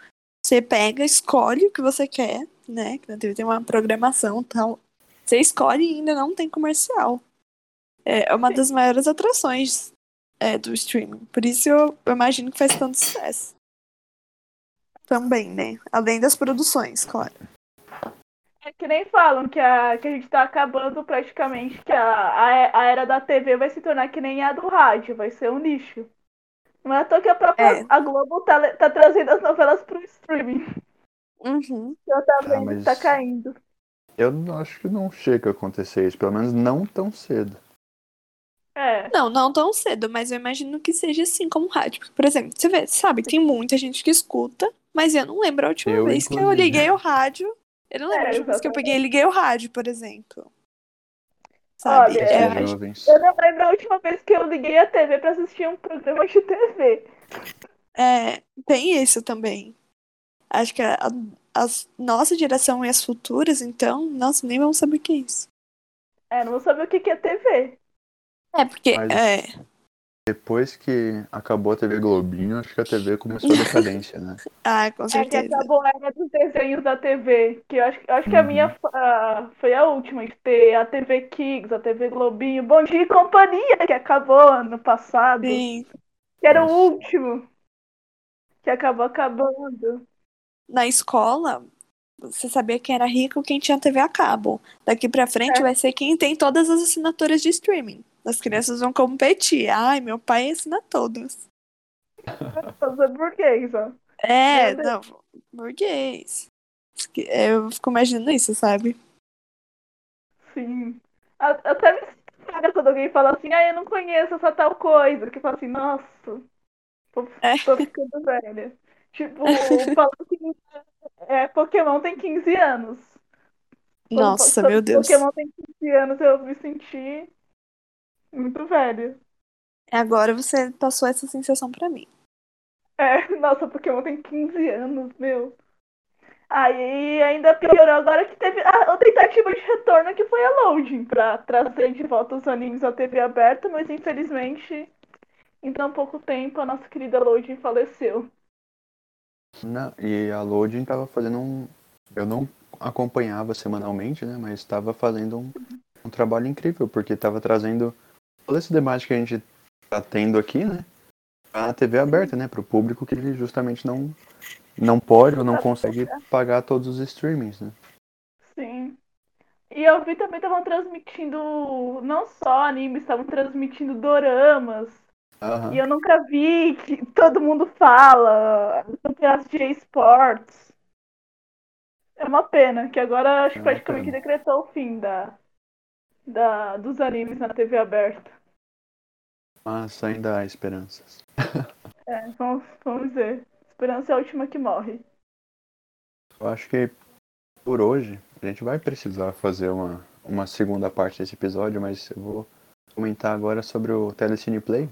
Speaker 2: Você pega, escolhe o que você quer, né? Que na TV tem uma programação e tal. Você escolhe e ainda não tem comercial. É uma das maiores atrações é, do streaming. Por isso eu, eu imagino que faz tanto sucesso. Também, né? Além das produções, claro.
Speaker 3: É que nem falam que a, que a gente tá acabando praticamente, que a, a, a era da TV vai se tornar que nem a do rádio, vai ser um lixo. Não é à toa que a própria
Speaker 2: É.
Speaker 3: a Globo tá, tá trazendo as novelas pro streaming.
Speaker 2: Uhum.
Speaker 3: Ela tá
Speaker 1: Ah,
Speaker 3: vendo
Speaker 1: mas-
Speaker 3: que tá caindo.
Speaker 1: Eu não- acho que não chega a acontecer isso, pelo menos não tão cedo.
Speaker 3: É.
Speaker 2: Não, não tão cedo, mas eu imagino que seja assim como rádio. Porque, por exemplo, você vê, sabe, tem muita gente que escuta, mas eu não lembro a última
Speaker 1: Eu,
Speaker 2: vez que eu
Speaker 1: inclusive.
Speaker 2: liguei o rádio. Eu não lembro
Speaker 3: É,
Speaker 2: a última vez que eu peguei e liguei o rádio, por exemplo. Sabe?
Speaker 3: Olha,
Speaker 2: é,
Speaker 1: É.
Speaker 3: Eu não lembro a última vez que eu liguei a TV pra assistir um programa de TV.
Speaker 2: é, tem isso também. Acho que a, a nossa geração e as futuras, então, nossa, nem vão saber o que é isso.
Speaker 3: É, não vou saber o que é TV.
Speaker 2: É, porque.
Speaker 1: Mas-
Speaker 2: É,
Speaker 1: Depois que acabou a TV Globinho, acho que a TV começou a decadência, né? <laughs>
Speaker 2: ah, com
Speaker 3: É que
Speaker 2: certeza.
Speaker 3: acabou a era dos desenhos da TV. Que eu acho, eu acho que a
Speaker 1: Uhum.
Speaker 3: minha ah, foi a última de ter a TV Kids, a TV Globinho, Bom Dia e Companhia, que acabou ano passado.
Speaker 2: Sim.
Speaker 3: Que era
Speaker 1: Nossa.
Speaker 3: o último. Que acabou acabando.
Speaker 2: Na escola, você sabia quem era rico quem tinha TV a cabo. Daqui pra frente
Speaker 3: É.
Speaker 2: vai ser quem tem todas as assinaturas de streaming. As crianças vão competir. Ai, meu pai assina todas.
Speaker 3: Só sabe por quê, só.
Speaker 2: É, não, burguês. Eu fico imaginando isso, sabe?
Speaker 3: Sim. Até me estraga quando alguém fala assim, ah, eu não conheço essa tal coisa. Que fala assim, nossa, tô,
Speaker 2: É.
Speaker 3: tô ficando velha. Tipo, <laughs> falando que é, Pokémon tem 15 anos.
Speaker 2: Nossa, meu Deus.
Speaker 3: Pokémon tem 15 anos, eu me senti muito velha.
Speaker 2: Agora você passou essa sensação pra mim.
Speaker 3: É, <laughs> nossa, Pokémon tem 15 anos, meu. Aí ainda piorou agora que teve a, a tentativa de retorno que foi a Loading pra trazer de volta os animes à TV aberta, mas infelizmente em tão pouco tempo a nossa querida Loading faleceu.
Speaker 1: Não, e a Loading tava fazendo um. Eu não acompanhava semanalmente, né? Mas estava fazendo um, um trabalho incrível, porque estava trazendo todo esse debate que a gente tá tendo aqui, né? Pra TV aberta, né? Pro público que ele justamente não, não pode ou não consegue pagar todos os streamings, né?
Speaker 3: Sim. E eu vi também estavam transmitindo não só animes, estavam transmitindo doramas.
Speaker 1: Aham.
Speaker 3: E eu nunca vi que todo mundo fala, campeonatos de esportes. É uma pena, que agora acho
Speaker 1: É
Speaker 3: praticamente
Speaker 1: pena.
Speaker 3: decretou o fim da, da, dos animes na TV aberta.
Speaker 1: Mas ainda há esperanças. <laughs>
Speaker 3: É, vamos, vamos ver. Esperança é a última que morre.
Speaker 1: Eu acho que por hoje a gente vai precisar fazer uma, uma segunda parte desse episódio, mas eu vou comentar agora sobre o Telecine Play.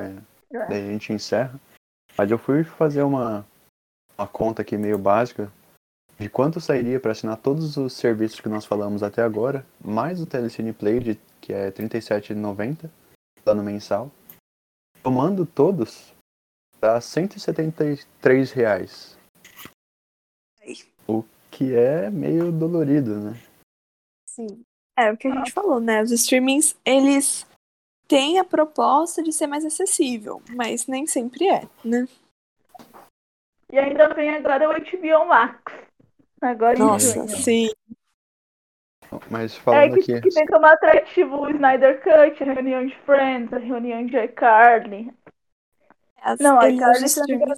Speaker 1: É,
Speaker 3: É.
Speaker 1: daí a gente encerra. Mas eu fui fazer uma, uma conta aqui meio básica de quanto sairia para assinar todos os serviços que nós falamos até agora, mais o Telecine Play, de, que é R$ 37,90, plano mensal. Tomando todos, dá 173 reais.
Speaker 2: Ai.
Speaker 1: O que é meio dolorido, né?
Speaker 2: Sim. É o que a gente falou, né? Os streamings, eles têm a proposta de ser mais acessível, mas nem sempre é, né?
Speaker 3: E ainda vem agora o HBO Max. Agora
Speaker 2: Nossa, sim.
Speaker 1: Mas
Speaker 3: É
Speaker 1: falando
Speaker 3: que,
Speaker 1: aqui,
Speaker 3: que tem como atrativo o Snyder Cut, a reunião de Friends, a reunião de iCarly.
Speaker 2: As,
Speaker 3: Não, a iCarly
Speaker 2: os
Speaker 3: se não me engano é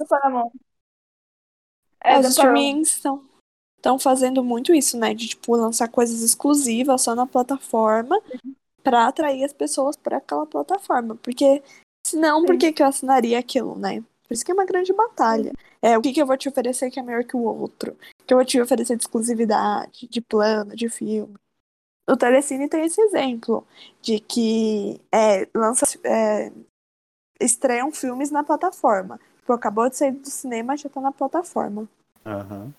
Speaker 2: é,
Speaker 3: É,
Speaker 2: os
Speaker 3: Paramount.
Speaker 2: streamings estão estão fazendo muito isso, né? De tipo lançar coisas exclusivas só na plataforma pra atrair as pessoas pra aquela plataforma, porque senão por que que eu assinaria aquilo, né? Por isso que é uma grande batalha. É o que, que eu vou te oferecer que é melhor que o outro. O que eu vou te oferecer de exclusividade, de plano, de filme. O Telecine tem esse exemplo de que é, lança, é, estreiam filmes na plataforma. Tipo, acabou de sair do cinema, já tá na plataforma.
Speaker 1: Aham.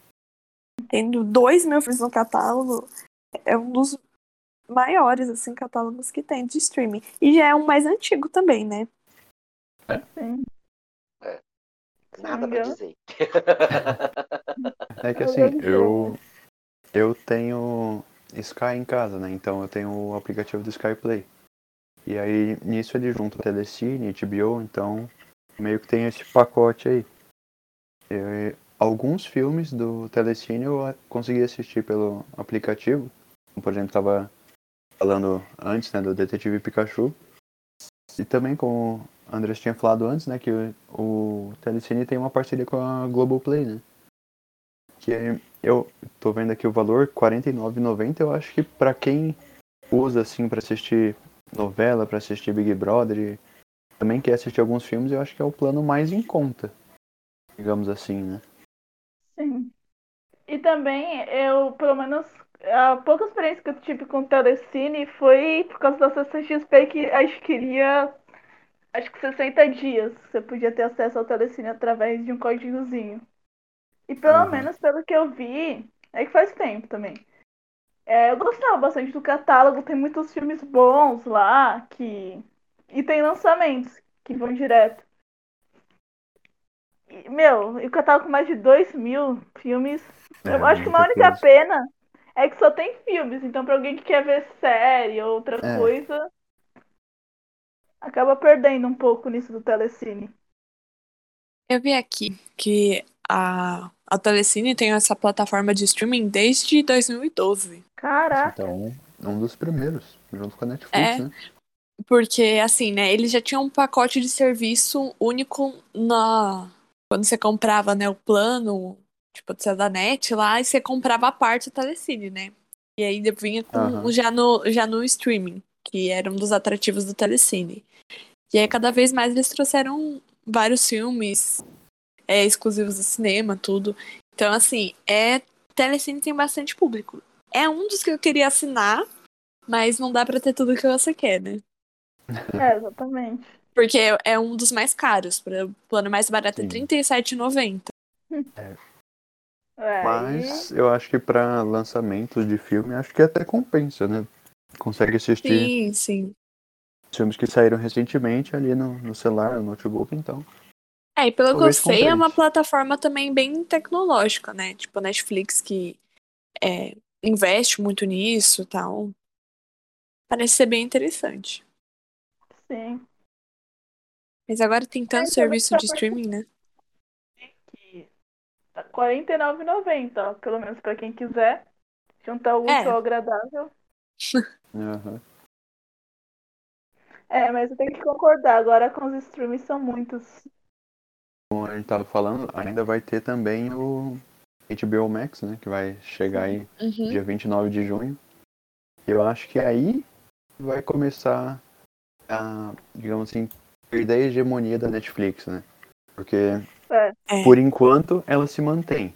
Speaker 2: Tendo dois mil filmes no catálogo, é um dos maiores, assim, catálogos que tem de streaming. E já é um mais antigo também, né?
Speaker 3: Sim.
Speaker 4: Nada pra dizer.
Speaker 1: É que
Speaker 3: Eu
Speaker 1: assim, eu, eu tenho Sky em casa, né? Então eu tenho o aplicativo do Sky Play. E aí nisso ele junta o Telecine, HBO, então meio que tem esse pacote aí. E, alguns filmes do Telecine eu consegui assistir pelo aplicativo. Por exemplo, tava falando antes, né, do Detetive Pikachu. E também, como o Andrés tinha falado antes, né, que o, o Telecine tem uma parceria com a Globoplay, né? Que eu tô vendo aqui o valor, R$ 49,90. Eu acho que pra quem usa, assim, pra assistir novela, pra assistir Big Brother e também quer assistir alguns filmes, eu acho que é o plano mais em conta. Digamos assim, né?
Speaker 3: Sim. E também, eu, pelo menos, a pouca experiência que eu tive com o Telecine foi por causa da CCXP que acho que queria, acho que 60 dias. Você podia ter acesso ao Telecine através de um códigozinho. E pelo
Speaker 1: Aham.
Speaker 3: menos pelo que eu vi, é que faz tempo também. É, eu gostava bastante do catálogo, tem muitos filmes bons lá que. E tem lançamentos que vão direto. E, meu, e o catálogo com mais de 2 mil filmes.
Speaker 1: É,
Speaker 3: eu acho que uma única
Speaker 1: coisa.
Speaker 3: pena é que só tem filmes. Então, pra alguém que quer ver série ou outra
Speaker 1: É.
Speaker 3: coisa, acaba perdendo um pouco nisso do Telecine.
Speaker 2: Eu vi aqui que a, a Telecine tem essa plataforma de streaming desde 2012.
Speaker 3: Caraca.
Speaker 1: Então, um dos primeiros, junto com a Netflix,
Speaker 2: É.
Speaker 1: né?
Speaker 2: Porque, assim, né, eles já tinham um pacote de serviço único na. Quando você comprava, né, o plano, tipo, você da net lá, e você comprava a parte do Telecine, né? E aí vinha com
Speaker 1: Aham.
Speaker 2: já, no, já no streaming, que era um dos atrativos do Telecine. E aí, cada vez mais, eles trouxeram vários filmes é, exclusivos do cinema, tudo. Então, assim, é. Telecine tem bastante público. É um dos que eu queria assinar, mas não dá pra ter tudo que você quer, né? <laughs>
Speaker 3: É, exatamente.
Speaker 2: Porque é- é um dos mais caros. O plano mais barato é
Speaker 1: Sim.
Speaker 2: R$ 37,90.
Speaker 3: É,
Speaker 1: Mas eu acho que pra lançamentos de filme, acho que até compensa, né? Consegue assistir
Speaker 2: Sim, sim.
Speaker 1: filmes que saíram recentemente ali no, no celular, no notebook, então.
Speaker 2: É, e pelo que eu sei, é uma plataforma também bem tecnológica, né? Tipo, a Netflix que é, investe muito nisso e tal. Parece ser bem interessante.
Speaker 3: sim.
Speaker 2: Mas agora tem tanto
Speaker 3: então
Speaker 2: serviço de streaming, né?
Speaker 3: Tá R$ 49,90, ó, pelo menos pra quem quiser. Juntar o
Speaker 2: É.
Speaker 3: útil ao agradável.
Speaker 1: Aham.
Speaker 3: É, mas eu tenho que concordar, agora com os streams são muitos.
Speaker 1: Como a gente tava falando, ainda vai ter também o HBO Max, né? Que vai chegar aí
Speaker 2: Uhum.
Speaker 1: dia 29 de junho. Eu acho que aí vai começar a, digamos assim, perder a hegemonia da Netflix, né? Porque,
Speaker 3: É.
Speaker 1: Por enquanto, ela se mantém.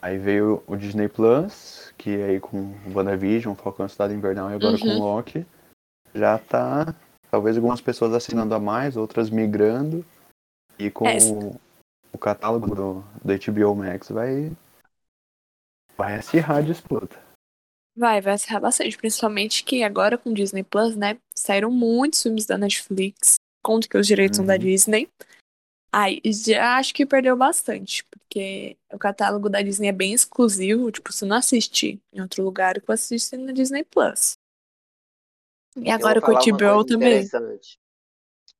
Speaker 1: Aí veio o Disney Plus, que aí com WandaVision, Falcão Cidade Invernal e agora com
Speaker 2: Uhum.
Speaker 1: Loki, já tá, talvez algumas pessoas assinando a mais, outras migrando. E com
Speaker 2: É.
Speaker 1: o, o catálogo do, do HBO Max vai, vai acirrar a disputa.
Speaker 2: Vai, vai acirrar bastante. Principalmente que agora com Disney Plus, né? Saíram muitos filmes da Netflix. Conto que os direitos são da
Speaker 1: Uhum.
Speaker 2: Disney. Aí já acho que perdeu bastante. Porque o catálogo da Disney é bem exclusivo. Tipo, você não assiste em outro lugar que você assiste na Disney Plus. E
Speaker 4: Eu
Speaker 2: agora com o
Speaker 4: coisa
Speaker 2: também.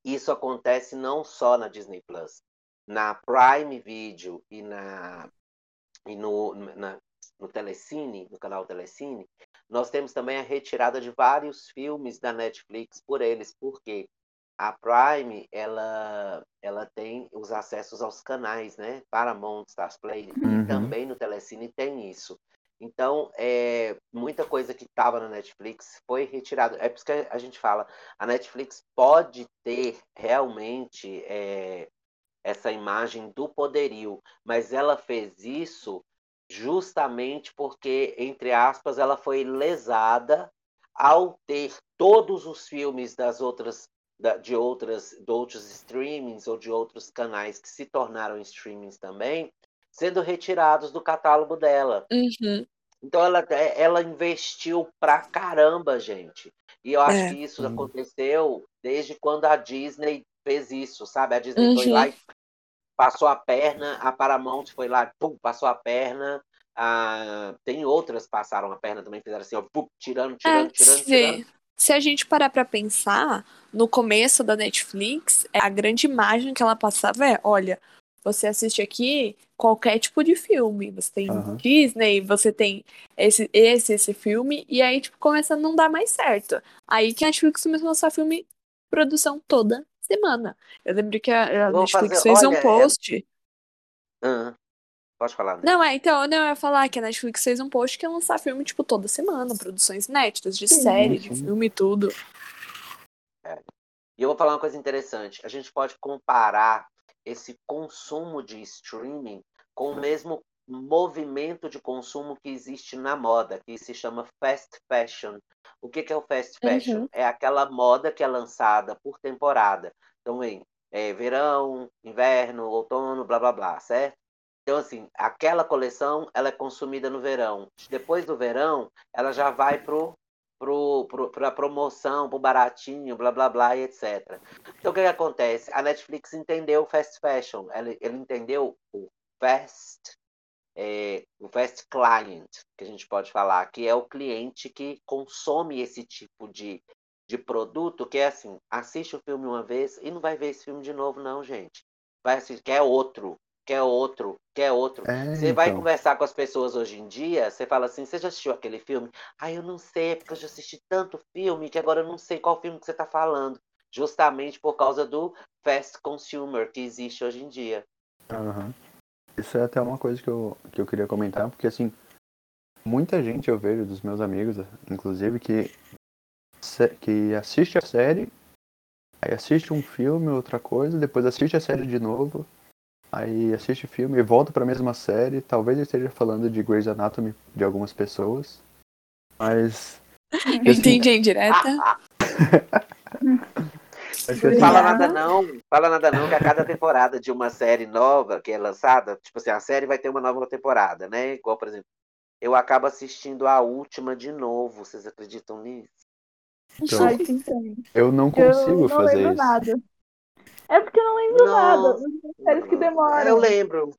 Speaker 4: Isso acontece não só na Disney Plus, na Prime Video e na e no na- no Telecine, no canal Telecine, nós temos também a retirada de vários filmes da Netflix por eles, porque a Prime ela ela tem os acessos aos canais, né? Paramount, Stars Play
Speaker 1: Uhum.
Speaker 4: e também no Telecine tem isso. Então, é, muita coisa que estava na Netflix foi retirada. É por isso que a gente fala, a Netflix pode ter realmente é, essa imagem do poderio, mas ela fez isso justamente porque, entre aspas, ela foi lesada ao ter todos os filmes das outras de outras de outros streamings ou de outros canais que se tornaram streamings também sendo retirados do catálogo dela.
Speaker 2: Uhum.
Speaker 4: Então ela, ela investiu pra caramba, gente. E eu acho
Speaker 2: É.
Speaker 4: que isso
Speaker 1: Sim.
Speaker 4: aconteceu desde quando a Disney fez isso, sabe? A Disney foi
Speaker 2: Uhum.
Speaker 4: lá e passou a perna, a Paramount foi lá, pum, passou a perna. Ah, tem outras que passaram a perna também, fizeram assim, ó, pum, tirando, tirando,
Speaker 2: É,
Speaker 4: tirando,
Speaker 2: se,
Speaker 4: tirando.
Speaker 2: Se a gente parar pra pensar, no começo da Netflix, a grande imagem que ela passava é, olha, você assiste aqui qualquer tipo de filme. Você tem
Speaker 1: Aham.
Speaker 2: Disney, você tem esse, esse, esse filme, e aí, tipo, começa a não dar mais certo. Aí que a Netflix começou a lançar filme produção toda semana. Eu lembro que a, a Netflix
Speaker 4: fazer-
Speaker 2: fez
Speaker 4: olha,
Speaker 2: um
Speaker 4: é-
Speaker 2: post.
Speaker 4: Pode falar. né?
Speaker 2: Não, é, então, não, eu ia falar que a Netflix fez um post que ia lançar filme, tipo, toda semana, produções inéditas, de
Speaker 3: Sim,
Speaker 2: série, de
Speaker 1: sim.
Speaker 2: filme e tudo.
Speaker 4: E eu vou falar uma coisa interessante. A gente pode comparar esse consumo de streaming com o mesmo movimento de consumo que existe na moda, que se chama fast fashion. O que que é o fast fashion?
Speaker 2: Uhum.
Speaker 4: É aquela moda que é lançada por temporada. Então, vem é, verão, inverno, outono, blá blá blá, certo? Então, assim, aquela coleção ela é consumida no verão. Depois do verão, ela já vai pro pro, pro, pra promoção, pro baratinho, blá blá blá e etc. Então o que, que acontece? A Netflix entendeu o fast fashion, ela, ele entendeu o fast, é, o fast client, que a gente pode falar, que é o cliente que consome esse tipo de, de produto, que é assim, assiste o filme uma vez e não vai ver esse filme de novo, não, gente. Vai assistir, quer outro, quer outro, quer outro.
Speaker 1: É,
Speaker 4: Você vai
Speaker 1: então.
Speaker 4: conversar com as pessoas hoje em dia, você fala assim, você já assistiu aquele filme? Ah, eu não sei, é porque eu já assisti tanto filme que agora eu não sei qual filme que você está falando. Justamente por causa do fast consumer que existe hoje em dia.
Speaker 1: Aham. Isso é até uma coisa que eu, que eu queria comentar, porque assim, muita gente eu vejo dos meus amigos, inclusive, que, que assiste a série, aí assiste um filme, outra coisa, depois assiste a série de novo, aí assiste o filme e volta pra mesma série. Talvez eu esteja falando de Grey's Anatomy de algumas pessoas, mas <laughs>
Speaker 2: Eu entendi a indireta.
Speaker 1: assim,
Speaker 4: Fala nada não, fala nada não, que a cada temporada de uma série nova que é lançada, tipo assim, a série vai ter uma nova temporada, né? Igual, por exemplo, eu acabo assistindo a última de novo, vocês acreditam nisso?
Speaker 1: então, eu não
Speaker 3: Eu
Speaker 1: consigo
Speaker 3: não
Speaker 1: fazer isso.
Speaker 3: nada. É porque eu não lembro nada.
Speaker 4: Nossa,
Speaker 3: Os séries que demoram.
Speaker 4: Eu lembro.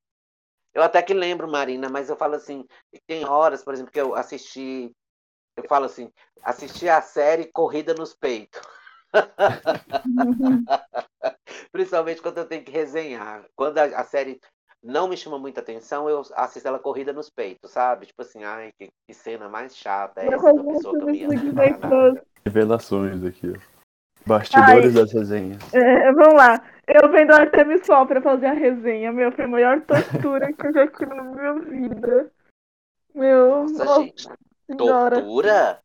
Speaker 4: Eu até que lembro, Marina, mas eu falo assim, tem horas, por exemplo, que eu assisti, eu falo assim, assisti a série Corrida nos Peitos. <laughs> Principalmente quando eu tenho que resenhar. Quando a, a série não me chama muita atenção, eu assisto ela corrida nos peitos, sabe? Tipo assim, ai, que, que cena mais chata é essa da pessoa que eu me nada.
Speaker 1: Revelações aqui, ó. Bastidores
Speaker 3: Ai.
Speaker 1: das resenhas.
Speaker 3: É, vamos lá. Eu vendo Artemis Fall pra fazer a resenha. Meu, foi a maior tortura que eu já tive na minha vida. Meu,
Speaker 4: Nossa,
Speaker 3: nossa
Speaker 4: gente,
Speaker 3: senhora.
Speaker 4: tortura?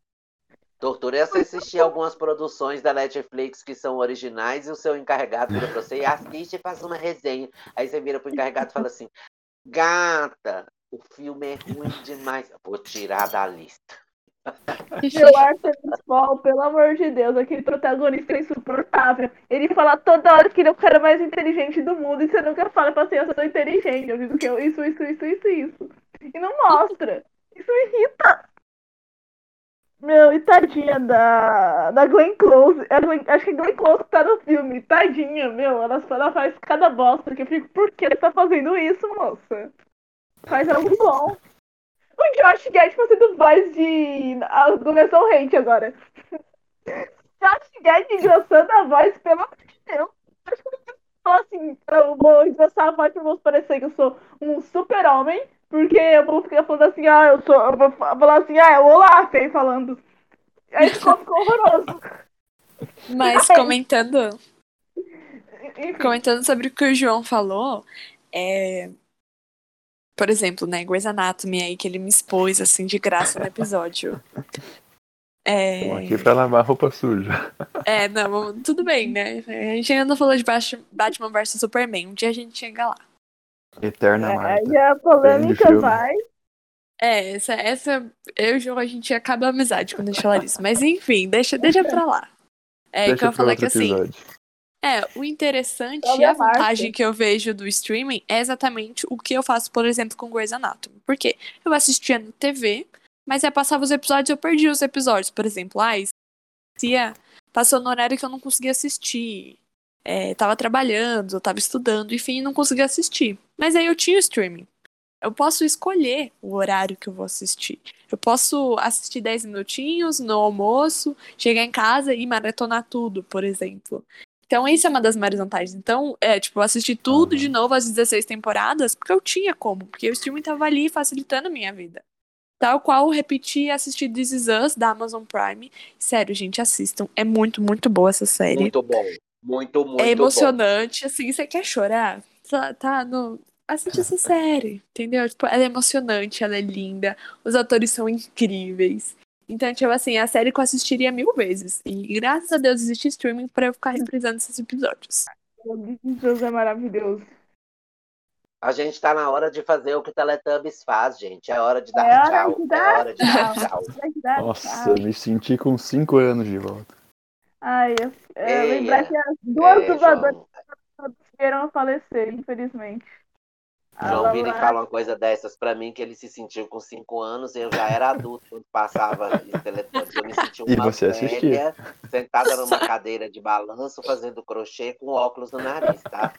Speaker 4: Tortura é você assistir algumas produções da Netflix que são originais e o seu encarregado vira pra você e assiste e faz uma resenha. Aí você vira pro encarregado e fala assim: Gata, o filme é ruim demais. Vou tirar da lista.
Speaker 3: Meu Artemis Fall, pelo amor de Deus, aquele protagonista é insuportável. Ele fala toda hora que ele é o cara mais inteligente do mundo e você nunca fala pra ser eu sou inteligente. Eu digo que eu isso, isso, isso, isso, isso. E não mostra. Isso me irrita. Meu, e tadinha da, da Glenn Close. É Glenn- acho que a Glenn Close tá no filme. Tadinha, meu. Ela, ela faz cada bosta que eu fico, por que você tá fazendo isso, moça? Faz algo bom. O Josh Gad fazendo voz de. Começou o hate agora. Josh Gad engrossando a voz, pelo amor de Deus. Acho que eu falo assim, eu vou engrossar a voz pra vou parecer que eu sou um super-homem, porque eu vou ficar falando assim, ah, eu sou. Eu vou fa- falar assim, ah, é o Olaf aí falando. Aí ficou, ficou horroroso.
Speaker 2: Mas comentando,
Speaker 3: Enfim.
Speaker 2: comentando sobre o que o João falou, é. Por exemplo, né, Grey's Anatomy aí, que ele me expôs, assim, de graça no episódio. É...
Speaker 1: Estamos aqui pra lavar roupa suja.
Speaker 2: É, não, tudo bem, né? A gente ainda não falou de Bat- Batman vs Superman. Um dia a gente chega lá.
Speaker 1: Eterna
Speaker 3: É,
Speaker 1: Marta.
Speaker 3: aí a polêmica vai.
Speaker 2: É, essa, essa eu e o João, a gente acaba a amizade quando a gente falar isso. Mas enfim, deixa, deixa pra lá. É, que
Speaker 1: Deixa
Speaker 2: eu
Speaker 1: pra
Speaker 2: falei
Speaker 1: outro
Speaker 2: que assim,
Speaker 1: episódio.
Speaker 2: É, o interessante e a vantagem que eu vejo do streaming é exatamente o que eu faço, por exemplo, com Grey's Anatomy. Por quê? Eu assistia no TV, mas aí passava os episódios eu perdia os episódios. Por exemplo, ah, ia, passou no horário que eu não conseguia assistir. É, tava trabalhando, tava estudando, enfim, não conseguia assistir. Mas aí eu tinha o streaming. Eu posso escolher o horário que eu vou assistir. Eu posso assistir 10 minutinhos no almoço, chegar em casa e maratonar tudo, por exemplo. Então, isso é uma das maiores vantagens. Então, é, tipo, eu assisti tudo de novo, as 16 temporadas, porque eu tinha como, porque o streaming tava ali facilitando a minha vida. Tal qual repetir e assistir This Is Us da Amazon Prime. Sério, gente, assistam. É muito, muito boa essa série.
Speaker 4: Muito bom. Muito, muito
Speaker 2: é
Speaker 4: bom.
Speaker 2: emocionante, assim, você quer chorar? Tá, tá no. Assiste essa <laughs> série, entendeu? Tipo, ela é emocionante, ela é linda, os atores são incríveis. Então, tipo assim, é a série que eu assistiria mil vezes. E graças a Deus existe streaming pra eu ficar reprisando esses episódios.
Speaker 3: Deus é maravilhoso.
Speaker 4: A gente tá na hora de fazer o que o Teletubbies faz, gente. É hora de dar
Speaker 3: É hora
Speaker 4: tchau.
Speaker 3: de
Speaker 4: É
Speaker 3: dar
Speaker 4: hora de dar
Speaker 3: tchau.
Speaker 1: Nossa,
Speaker 3: tchau.
Speaker 1: me senti com 5 anos de volta.
Speaker 3: Ai, eu, eu
Speaker 4: Eia.
Speaker 3: lembrar que as duas
Speaker 4: É,
Speaker 3: dubladoras vieram falecer, infelizmente.
Speaker 4: João e
Speaker 3: Lola-
Speaker 4: fala uma coisa dessas pra mim, que ele se sentiu com 5 anos e eu já era adulto quando passava esse Teletubbies. Eu me senti
Speaker 1: E
Speaker 4: uma
Speaker 1: você assistia.
Speaker 4: velha, sentada numa cadeira de balanço, fazendo crochê com óculos no nariz, tá?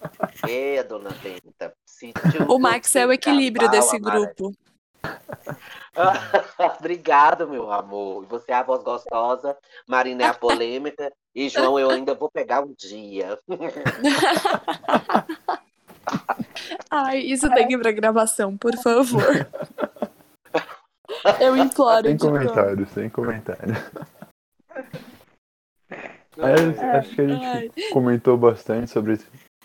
Speaker 4: E dona Benta, sentiu
Speaker 2: O Max é o equilíbrio desse grupo. <laughs>
Speaker 4: Obrigado, meu amor. E você é a voz gostosa, Marina é a polêmica, e João eu ainda vou pegar um dia. <laughs> <laughs>
Speaker 2: Ai, isso tem que ir pra gravação, por favor. Eu imploro,
Speaker 1: Sem comentário, sem comentário. Mas acho que a gente
Speaker 2: Ai.
Speaker 1: comentou bastante sobre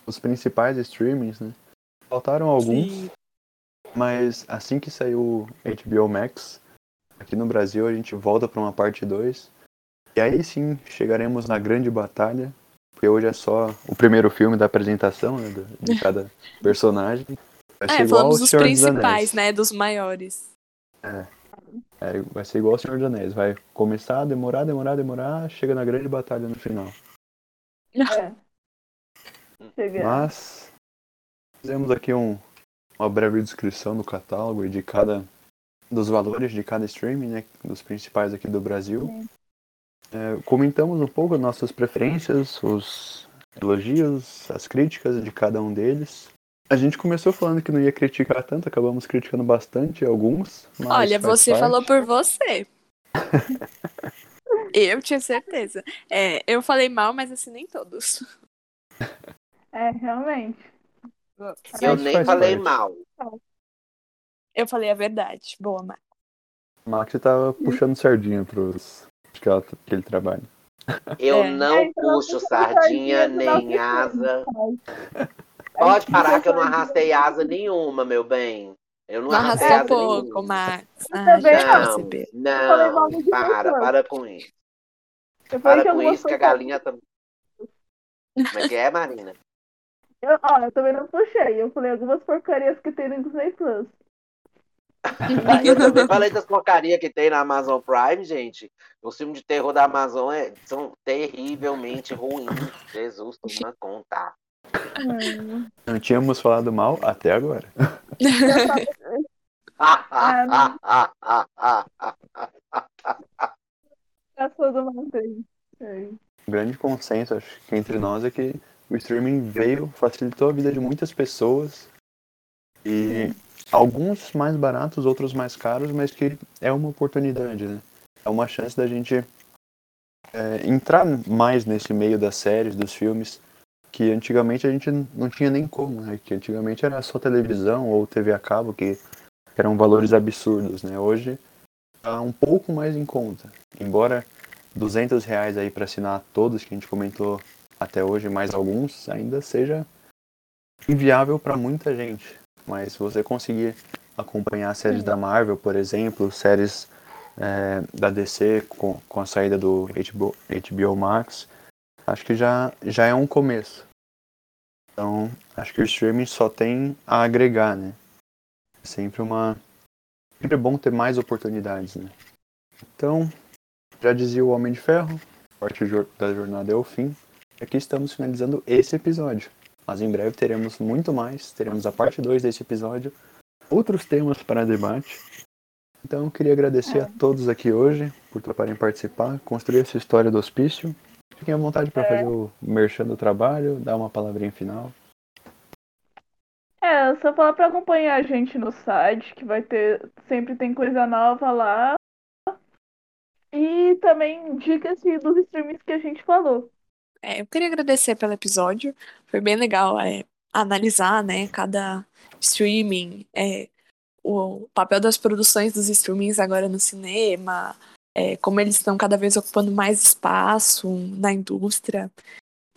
Speaker 1: os principais streamings, né? Faltaram alguns,
Speaker 2: Sim.
Speaker 1: mas assim que saiu o HBO Max, aqui no Brasil a gente volta para uma parte 2. E aí sim chegaremos na grande batalha, porque hoje é só o primeiro filme da apresentação né, de <laughs> cada personagem. Vai ser
Speaker 2: É,
Speaker 1: igual
Speaker 2: falamos dos
Speaker 1: Senhor dos
Speaker 2: principais,
Speaker 1: Anéis.
Speaker 2: né? Dos maiores.
Speaker 1: É, vai ser igual o Senhor dos Anéis. Vai começar a demorar, demorar, demorar, chega na grande batalha no final.
Speaker 3: É.
Speaker 1: Mas fizemos aqui um, uma breve descrição do catálogo e de cada dos valores de cada streaming, né, dos principais aqui do Brasil.
Speaker 3: Sim.
Speaker 1: É, comentamos um pouco nossas preferências, os elogios, as críticas de cada um deles. A gente começou falando que não ia criticar tanto, acabamos criticando bastante alguns. mas
Speaker 2: Olha, você
Speaker 1: parte.
Speaker 2: falou por você. <laughs> eu tinha certeza. É, eu falei mal, mas assim, nem todos.
Speaker 3: É, realmente.
Speaker 4: Eu nem falei
Speaker 1: parte.
Speaker 4: mal.
Speaker 2: Eu falei a verdade. Boa, Mar.
Speaker 1: Max tava puxando sardinha pros que ela- aquele trabalho.
Speaker 4: Eu
Speaker 2: É.
Speaker 4: não
Speaker 3: É,
Speaker 4: puxo sardinha nem asa. Pode parar que eu não arrastei asa nenhuma, meu bem. Eu não,
Speaker 2: Não
Speaker 4: arrastei asa
Speaker 2: pouco,
Speaker 4: nenhuma.
Speaker 2: Max. Ah,
Speaker 3: não.
Speaker 4: Não, para, para com isso. Para
Speaker 3: que
Speaker 4: com isso que a galinha também. Como é que é, Marina?
Speaker 3: Eu, ó, eu também não puxei. Eu falei algumas porcarias que tem no Disney Plus.
Speaker 4: Eu também <laughs> falei das porcarias que tem na Amazon Prime, gente. Os filmes de terror da Amazon é- são terrivelmente ruins. Jesus, toma conta.
Speaker 3: Hum.
Speaker 1: Não tínhamos falado mal até agora.
Speaker 3: Passou do mantém. É.
Speaker 1: O grande consenso, acho que entre nós é que o streaming veio, facilitou a vida de muitas pessoas. E alguns mais baratos, outros mais caros, mas que é uma oportunidade, né? É uma chance da gente é, entrar mais nesse meio das séries, dos filmes, que antigamente a gente não tinha nem como, né? Que antigamente era só televisão ou TV a cabo, que eram valores absurdos, né? Hoje tá um pouco mais em conta. Embora 200 reais aí para assinar todos que a gente comentou até hoje, mais alguns, ainda seja inviável para muita gente. Mas se você conseguir acompanhar séries da Marvel, por exemplo, séries é, da DC com, com a saída do HBO, HBO Max, acho que já, já é um começo. Então, acho que o streaming só tem a agregar, né? É sempre uma. Sempre é bom ter mais oportunidades, né? Então, já dizia o Homem de Ferro, parte da jornada é o fim. Aqui estamos finalizando esse episódio. Mas em breve teremos muito mais, teremos a parte 2 desse episódio, outros temas para debate. Então, eu queria agradecer é. a todos aqui hoje por toparem participar, construir essa história do hospício. Fiquem à vontade para é. fazer o merchan do trabalho, dar uma palavrinha final.
Speaker 3: É, só falar para acompanhar a gente no site, que vai ter, sempre tem coisa nova lá. E também dicas dos streams que a gente falou.
Speaker 2: É, eu queria agradecer pelo episódio. Foi bem legal é, analisar, né, cada streaming, é, o papel das produções dos streamings agora no cinema, é, como eles estão cada vez ocupando mais espaço na indústria.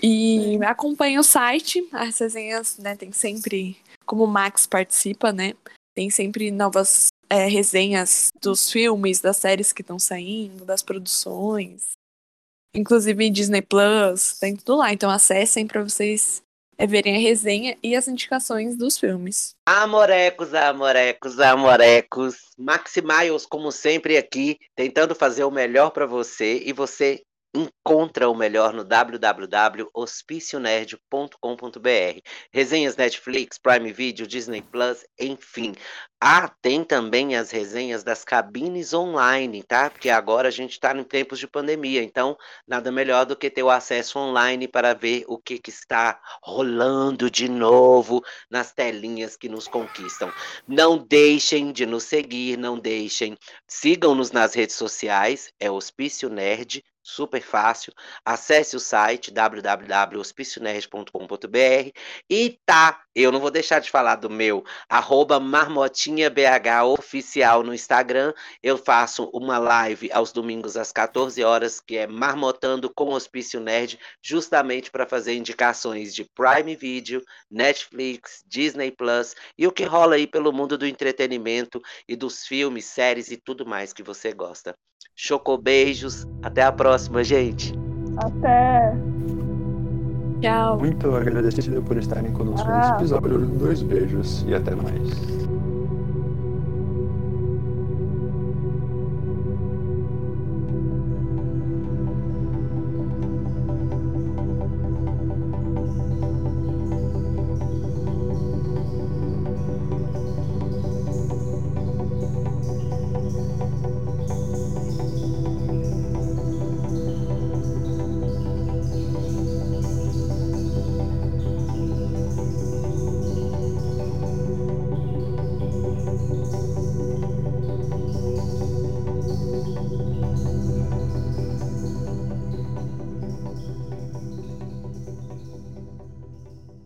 Speaker 2: E acompanhe o site, as resenhas, né, tem sempre, como o Max participa, né, tem sempre novas é, resenhas dos filmes, das séries que estão saindo, das produções. Inclusive Disney Plus, tem tudo lá. Então acessem para vocês é, verem a resenha e as indicações dos filmes.
Speaker 4: Amorecos, amorecos, amorecos. Maxi Miles, como sempre, aqui, tentando fazer o melhor para você e você encontra o melhor no www.hospicionerd.com.br. Resenhas Netflix, Prime Video, Disney Plus, enfim. Ah, tem também as resenhas das cabines online, tá? Porque agora a gente está em tempos de pandemia, então nada melhor do que ter o acesso online para ver o que, que está rolando de novo nas telinhas que nos conquistam. Não deixem de nos seguir, não deixem. Sigam-nos nas redes sociais, é Hospício Nerd super fácil. Acesse o site www.hospicionerd.com.br e tá, eu não vou deixar de falar do meu arroba marmotinhabh oficial no Instagram. Eu faço uma live aos domingos às 14 horas, que é Marmotando com Hospício Nerd, justamente para fazer indicações de Prime Video, Netflix, Disney Plus e o que rola aí pelo mundo do entretenimento e dos filmes, séries e tudo mais que você gosta. Chocobeijos. Até a próxima, gente.
Speaker 3: Até.
Speaker 2: Tchau.
Speaker 1: Muito agradecido por estarem conosco ah. nesse episódio. Dois beijos e até mais.